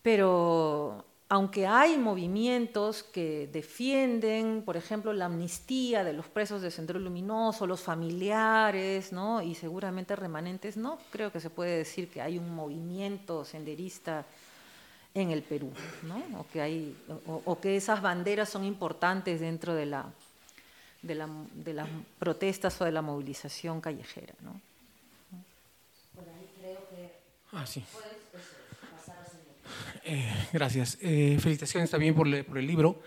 pero aunque hay movimientos que defienden, por ejemplo, la amnistía de los presos de Centro Luminoso, los familiares, ¿no? y seguramente remanentes, no creo que se puede decir que hay un movimiento senderista en el Perú, ¿no? o, que hay, o, que esas banderas son importantes dentro de, la, de, la, de, las protestas o de la movilización callejera. ¿no? Por ahí creo que ah, sí. puedes a eh, gracias. Eh, felicitaciones también por, por, el libro.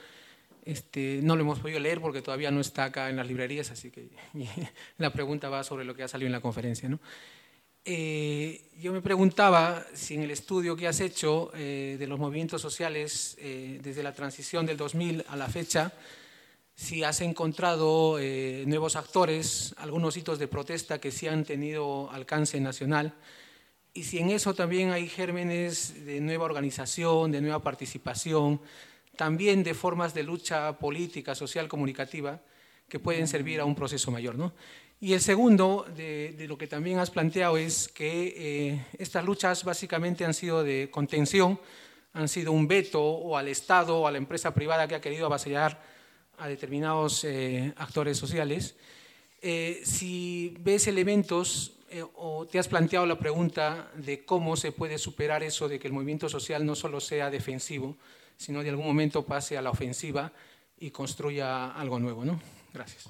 Este, no lo hemos podido leer porque todavía no está acá en las librerías, así que [LAUGHS] la pregunta va sobre lo que ha salido en la conferencia. ¿no? Eh, yo me preguntaba si en el estudio que has hecho eh, de los movimientos sociales eh, desde la transición del 2000 a la fecha, si has encontrado nuevos actores, algunos hitos de protesta que sí han tenido alcance nacional, y si en eso también hay gérmenes de nueva organización, de nueva participación, también de formas de lucha política, social, comunicativa, que pueden servir a un proceso mayor. ¿no? Y el segundo, de, lo que también has planteado, es que eh, estas luchas básicamente han sido de contención, han sido un veto o al Estado o a la empresa privada que ha querido avasallar a determinados eh, actores sociales. Eh, si ves elementos o te has planteado la pregunta de cómo se puede superar eso de que el movimiento social no solo sea defensivo, sino de algún momento pase a la ofensiva y construya algo nuevo. ¿no? Gracias.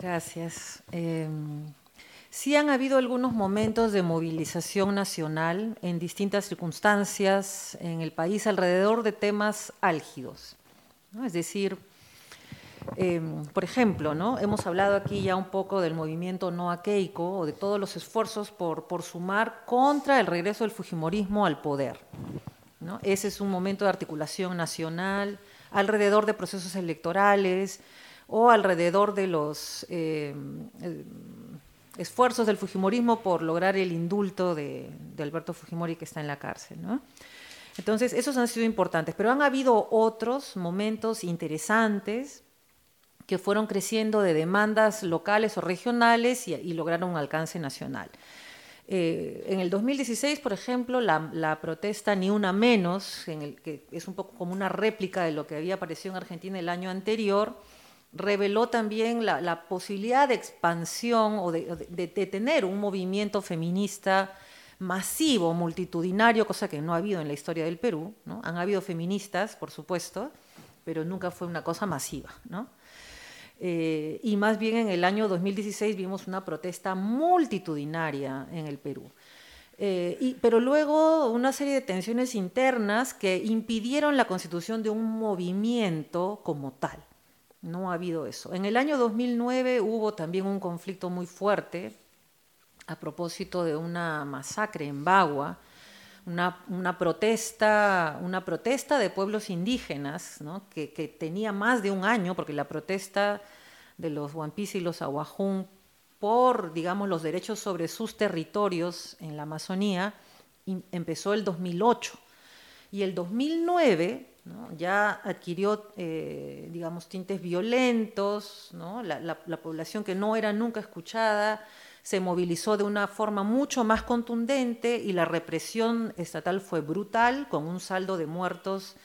Gracias. Em, sí han habido algunos momentos de movilización nacional en distintas circunstancias en el país alrededor de temas álgidos. Es decir, em, por ejemplo, ¿no? hemos hablado aquí ya un poco del movimiento no a Keiko o de todos los esfuerzos por, por sumar contra el regreso del Fujimorismo al poder. ¿no? Ese es un momento de articulación nacional alrededor de procesos electorales o alrededor de los eh, eh, esfuerzos del Fujimorismo por lograr el indulto de, Alberto Fujimori que está en la cárcel. Entonces, esos han sido importantes, pero han habido otros momentos interesantes que fueron creciendo de demandas locales o regionales y lograron un alcance nacional. Eh, en el 2016, por ejemplo, la, protesta Ni Una Menos, que es un poco como una réplica de lo que había aparecido en Argentina el año anterior, reveló también la, posibilidad de expansión o de, tener un movimiento feminista masivo, multitudinario, cosa que no ha habido en la historia del Perú. ¿no? Han habido feministas, por supuesto, pero nunca fue una cosa masiva. ¿no? Eh, y más bien en el año 2016 vimos una protesta multitudinaria en el Perú. Eh, pero luego una serie de tensiones internas que impidieron la constitución de un movimiento como tal. No ha habido eso. En el año 2009 hubo también un conflicto muy fuerte a propósito de una masacre en Bagua, una, protesta, una protesta de pueblos indígenas, que, tenía más de un año, porque la protesta de los Huampis y los Aguajún por, digamos, los derechos sobre sus territorios en la Amazonía empezó el 2008. Y el 2009 ya adquirió, eh, digamos, tintes violentos, la población que no era nunca escuchada, se movilizó de una forma mucho más contundente y la represión estatal fue brutal, con un saldo de muertos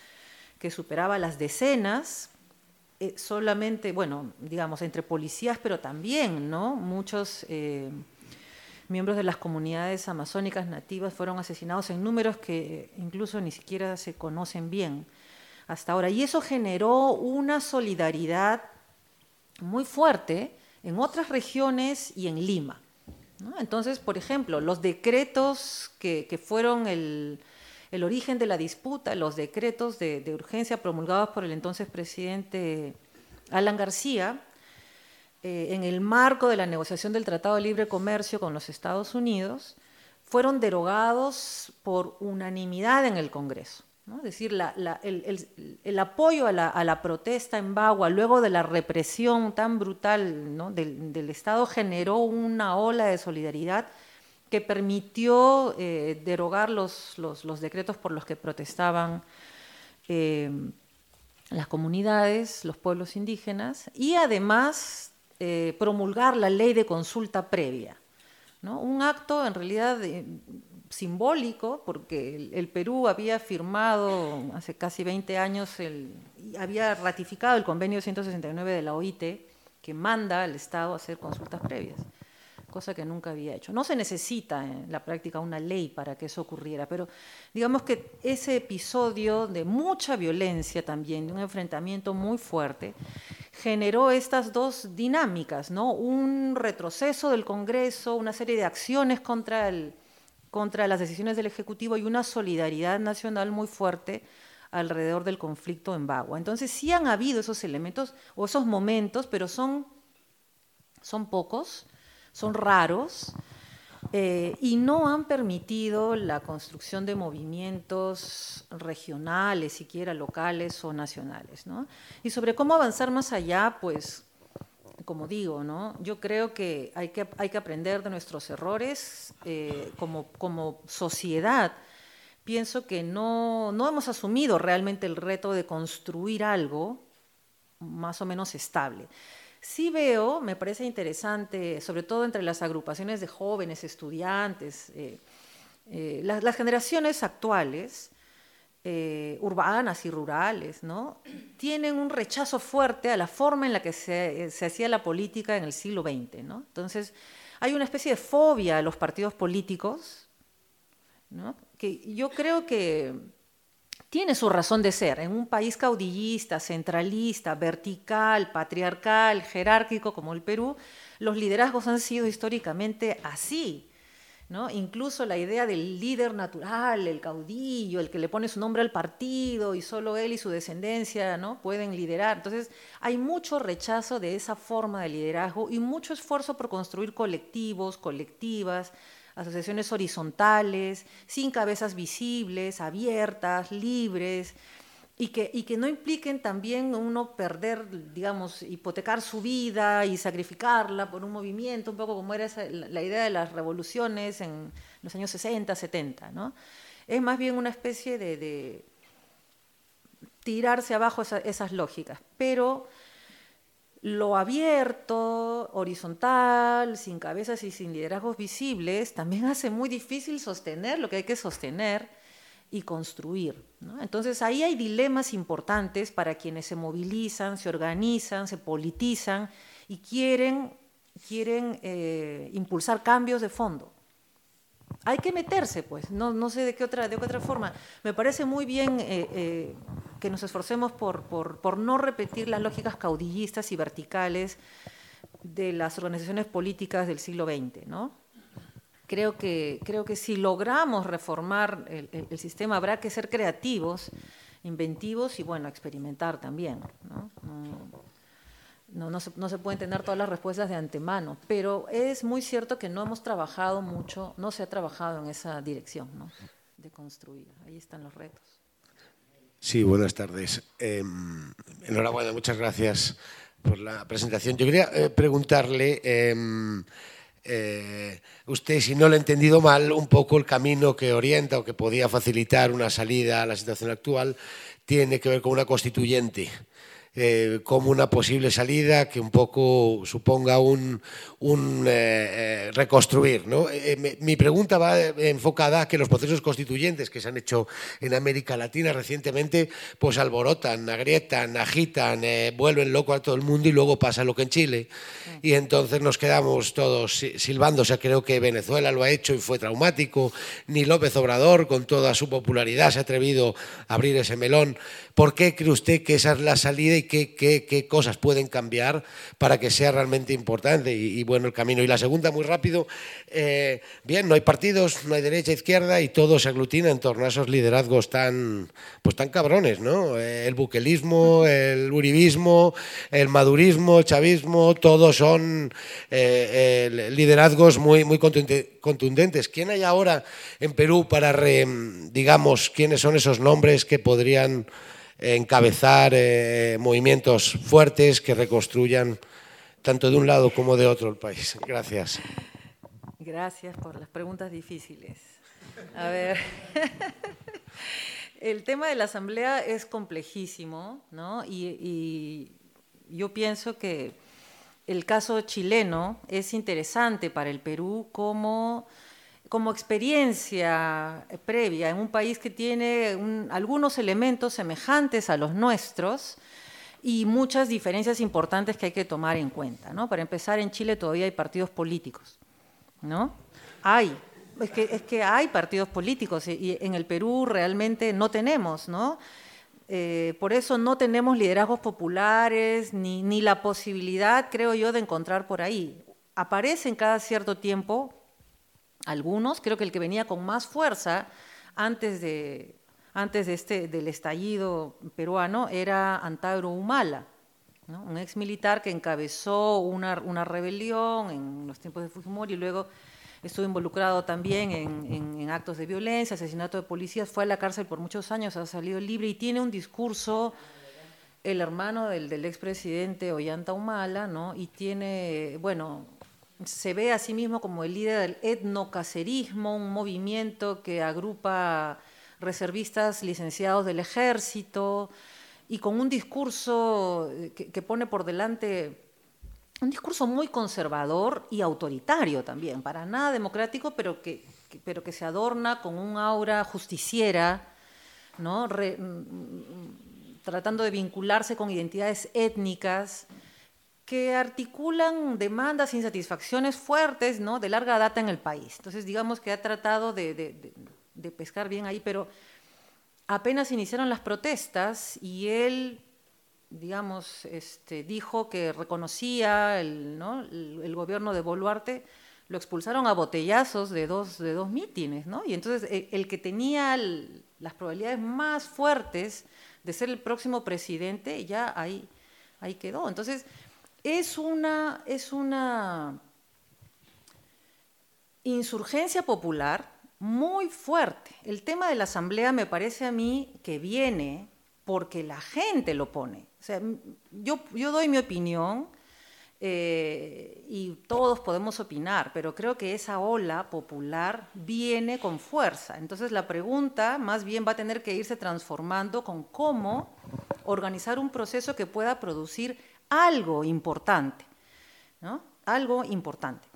que superaba las decenas, eh, solamente, bueno, digamos, entre policías, pero también, ¿no? Muchos eh, miembros de las comunidades amazónicas nativas fueron asesinados en números que incluso ni siquiera se conocen bien hasta ahora. Y eso generó una solidaridad muy fuerte en otras regiones y en Lima. Entonces, por ejemplo, los decretos que, fueron el, origen de la disputa, los decretos de, urgencia promulgados por el entonces presidente Alan García, eh, en el marco de la negociación del Tratado de Libre Comercio con los Estados Unidos, fueron derogados por unanimidad en el Congreso. Es decir, el, apoyo a la, protesta en Bagua luego de la represión tan brutal del, Estado generó una ola de solidaridad que permitió eh, derogar los, decretos por los que protestaban eh, las comunidades, los pueblos indígenas, y además eh, promulgar la ley de consulta previa. Un acto en realidad simbólico, porque el, Perú había firmado hace casi 20 años, el, había ratificado el convenio 169 de la OIT, que manda al Estado a hacer consultas previas, cosa que nunca había hecho. No se necesita en la práctica una ley para que eso ocurriera, pero digamos que ese episodio de mucha violencia también, de un enfrentamiento muy fuerte, generó estas dos dinámicas, ¿no? Un retroceso del Congreso, una serie de acciones contra el contra las decisiones del Ejecutivo y una solidaridad nacional muy fuerte alrededor del conflicto en Bagua. Entonces sí han habido esos elementos o esos momentos, pero son, son pocos, son raros eh, y no han permitido la construcción de movimientos regionales, siquiera locales o nacionales. Y sobre cómo avanzar más allá, pues como digo, yo creo que hay que, hay que aprender de nuestros errores eh, como, como sociedad. Pienso que no, no hemos asumido realmente el reto de construir algo más o menos estable. Sí veo, me parece interesante, sobre todo entre las agrupaciones de jóvenes, estudiantes, eh, eh, las, generaciones actuales, eh, urbanas y rurales, ¿no? tienen un rechazo fuerte a la forma en la que se, hacía la política en el siglo XX. ¿no? Entonces, hay una especie de fobia a los partidos políticos, que yo creo que tiene su razón de ser. En un país caudillista, centralista, vertical, patriarcal, jerárquico como el Perú, los liderazgos han sido históricamente así. ¿No? Incluso la idea del líder natural, el caudillo, el que le pone su nombre al partido y solo él y su descendencia ¿no? pueden liderar. Entonces, hay mucho rechazo de esa forma de liderazgo y mucho esfuerzo por construir colectivos, colectivas, asociaciones horizontales, sin cabezas visibles, abiertas, libres, y que, y que no impliquen también uno perder, digamos, hipotecar su vida y sacrificarla por un movimiento, un poco como era la idea de las revoluciones en los años 60, 70. ¿no? Es más bien una especie de, tirarse abajo esas lógicas, pero lo abierto, horizontal, sin cabezas y sin liderazgos visibles, también hace muy difícil sostener lo que hay que sostener y construir. Entonces ahí hay dilemas importantes para quienes se movilizan, se organizan, se politizan y quieren, quieren eh, impulsar cambios de fondo. Hay que meterse, pues, no, no sé de qué, otra, de qué otra forma. Me parece muy bien eh, eh, que nos esforcemos por, por, no repetir las lógicas caudillistas y verticales de las organizaciones políticas del siglo XX, ¿no? Creo que, creo que si logramos reformar el, sistema habrá que ser creativos, inventivos y, bueno, experimentar también, ¿no? No, se, no, se, pueden tener todas las respuestas de antemano, pero es muy cierto que no hemos trabajado mucho, no se ha trabajado en esa dirección ¿no? de construir. Ahí están los retos. Sí, buenas tardes. Em, enhorabuena, muchas gracias por la presentación. Yo quería eh, preguntarle, em, eh, usted, si no lo he entendido mal, un poco el camino que orienta o que podía facilitar una salida a la situación actual tiene que ver con una constituyente. Eh, como una posible salida que un poco suponga un, un eh, eh, reconstruir. ¿no? mi pregunta va enfocada a que los procesos constituyentes que se han hecho en América Latina recientemente pues alborotan, agrietan, agitan, vuelven loco a todo el mundo y luego pasa lo que en Chile. Y entonces nos quedamos todos silbando. O sea, creo que Venezuela lo ha hecho y fue traumático. Ni López Obrador, con toda su popularidad, se ha atrevido a abrir ese melón. ¿Por qué cree usted que esa es la salida y qué, cosas pueden cambiar para que sea realmente importante y, bueno el camino? Y la segunda, muy rápido, eh, bien, no hay partidos, no hay derecha, izquierda y todo se aglutina en torno a esos liderazgos tan, pues tan cabrones, ¿no? Eh, el buquelismo, el uribismo, el madurismo, el chavismo, todos son eh, liderazgos muy, muy contundentes. ¿Quién hay ahora en Perú para, digamos, quiénes son esos nombres que podrían encabezar eh, movimientos fuertes que reconstruyan tanto de un lado como de otro el país. Gracias. Gracias por las preguntas difíciles. A ver, [LAUGHS] el tema de la asamblea es complejísimo, ¿no? y yo pienso que el caso chileno es interesante para el Perú como como experiencia previa en un país que tiene algunos elementos semejantes a los nuestros y muchas diferencias importantes que hay que tomar en cuenta. ¿no? Para empezar, en Chile todavía hay partidos políticos. ¿no? Hay, es que, es que hay partidos políticos y en el Perú realmente no tenemos. ¿no? Eh, por eso no tenemos liderazgos populares ni, ni la posibilidad, creo yo, de encontrar por ahí. Aparecen cada cierto tiempo algunos, creo que el que venía con más fuerza antes de, antes de este, del estallido peruano era Antagro Humala, un ex militar que encabezó una, una, rebelión en los tiempos de Fujimori y luego estuvo involucrado también en, en, actos de violencia, asesinato de policías, fue a la cárcel por muchos años, ha salido libre y tiene un discurso, el hermano del, del expresidente Ollanta Humala, ¿no? y tiene, bueno, se ve a sí mismo como el líder del etnocacerismo, un movimiento que agrupa reservistas licenciados del ejército y con un discurso que, pone por delante un discurso muy conservador y autoritario también, para nada democrático, pero que, pero que se adorna con un aura justiciera, ¿no? tratando de vincularse con identidades étnicas que articulan demandas insatisfacciones fuertes ¿no? de larga data en el país. Entonces, digamos que ha tratado de, pescar bien ahí, pero apenas iniciaron las protestas y él, digamos, este, dijo que reconocía el, el, gobierno de Boluarte, lo expulsaron a botellazos de dos, de dos mítines, ¿no? Y entonces el, el que tenía las probabilidades más fuertes de ser el próximo presidente, ya ahí, ahí quedó. Entonces, es una, es una insurgencia popular muy fuerte. El tema de la asamblea me parece a mí que viene porque la gente lo pone. O sea, yo, yo doy mi opinión eh, y todos podemos opinar, pero creo que esa ola popular viene con fuerza. Entonces la pregunta más bien va a tener que irse transformando con cómo organizar un proceso que pueda producir algo importante, ¿no? Algo importante.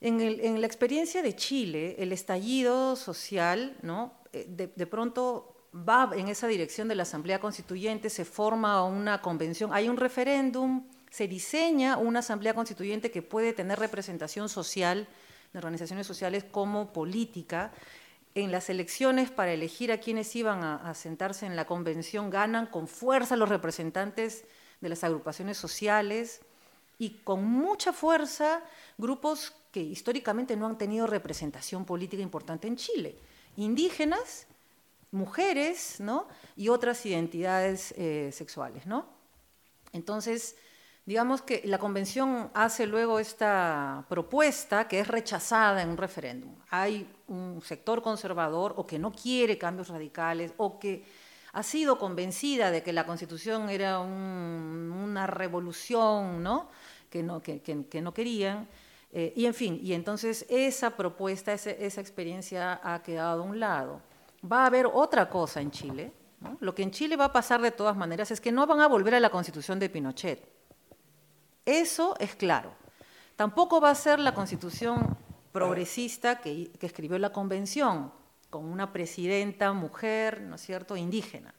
En, la experiencia de Chile, el estallido social, ¿no? Eh, de, pronto va en esa dirección de la Asamblea Constituyente, se forma una convención, hay un referéndum, se diseña una Asamblea Constituyente que puede tener representación social de organizaciones sociales como política. En las elecciones para elegir a quienes iban a sentarse en la convención ganan con fuerza los representantes de las agrupaciones sociales y con mucha fuerza grupos que históricamente no han tenido representación política importante en Chile, indígenas, mujeres ¿no? y otras identidades eh, sexuales. ¿no? Entonces, digamos que la convención hace luego esta propuesta que es rechazada en un referéndum. Hay un sector conservador o que no quiere cambios radicales o que ha sido convencida de que la constitución era una revolución ¿no? Que, no, que, no querían eh, y en fin, y entonces esa propuesta, esa, experiencia ha quedado a un lado. Va a haber otra cosa en Chile. Lo que en Chile va a pasar de todas maneras es que no van a volver a la constitución de Pinochet. Eso es claro. Tampoco va a ser la constitución progresista que escribió la convención, con una presidenta mujer, ¿no es cierto?, indígena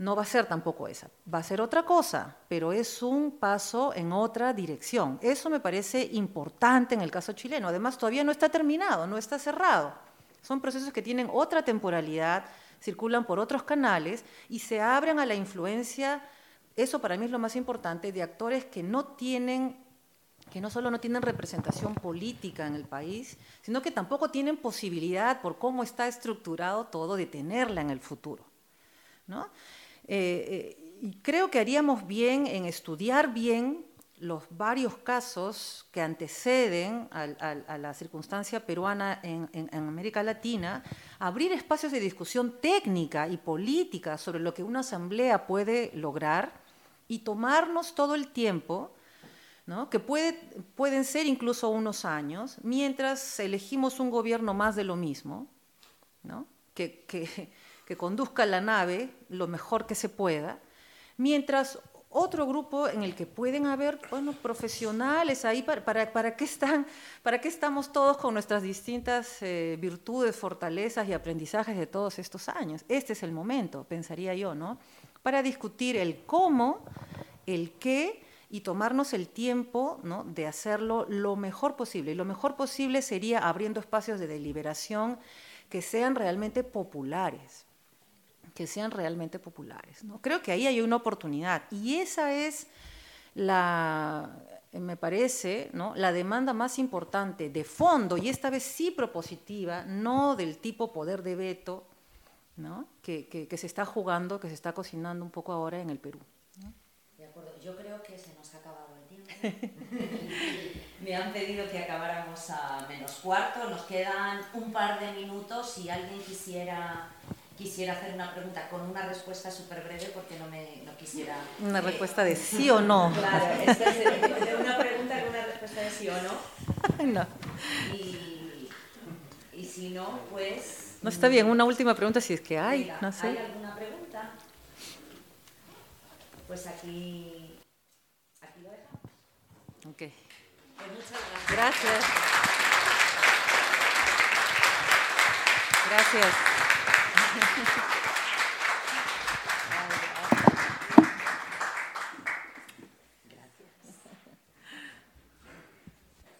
no va a ser tampoco esa, va a ser otra cosa, pero es un paso en otra dirección. Eso me parece importante en el caso chileno. Además, todavía no está terminado, no está cerrado. Son procesos que tienen otra temporalidad, circulan por otros canales y se abren a la influencia, eso para mí es lo más importante, de actores que no tienen que no solo no tienen representación política en el país, sino que tampoco tienen posibilidad, por cómo está estructurado todo, de tenerla en el futuro. ¿no? Eh, eh, y creo que haríamos bien en estudiar bien los varios casos que anteceden a, la circunstancia peruana en, América Latina, abrir espacios de discusión técnica y política sobre lo que una asamblea puede lograr y tomarnos todo el tiempo, que pueden ser incluso unos años, mientras elegimos un gobierno más de lo mismo, que, que conduzca la nave lo mejor que se pueda, mientras otro grupo en el que pueden haber bueno, profesionales ahí, para, para, qué están, ¿para qué estamos todos con nuestras distintas eh, virtudes, fortalezas y aprendizajes de todos estos años? Este es el momento, pensaría yo, ¿no? Para discutir el cómo, el qué y tomarnos el tiempo ¿no? de hacerlo lo mejor posible. Y lo mejor posible sería abriendo espacios de deliberación que sean realmente populares que sean realmente populares. ¿no? Creo que ahí hay una oportunidad y esa es la, me parece, ¿no? la demanda más importante de fondo y esta vez sí propositiva, no del tipo poder de veto ¿no? que, que, se está jugando, que se está cocinando un poco ahora en el Perú. De acuerdo, yo creo que se nos ha acabado el tiempo. [LAUGHS] Me han pedido que acabáramos a menos cuarto, nos quedan un par de minutos si alguien quisiera quisiera hacer una pregunta con una respuesta súper breve porque no me no quisiera... Una respuesta de sí o no. [LAUGHS] Claro, es de una pregunta con una respuesta de sí o no. no. Y, y, si no, pues... No está bien, una última pregunta si es que hay, no sé. ¿Hay alguna pregunta? Pues aquí. Ok. Pues muchas gracias. Gracias. Gracias. [LAUGHS]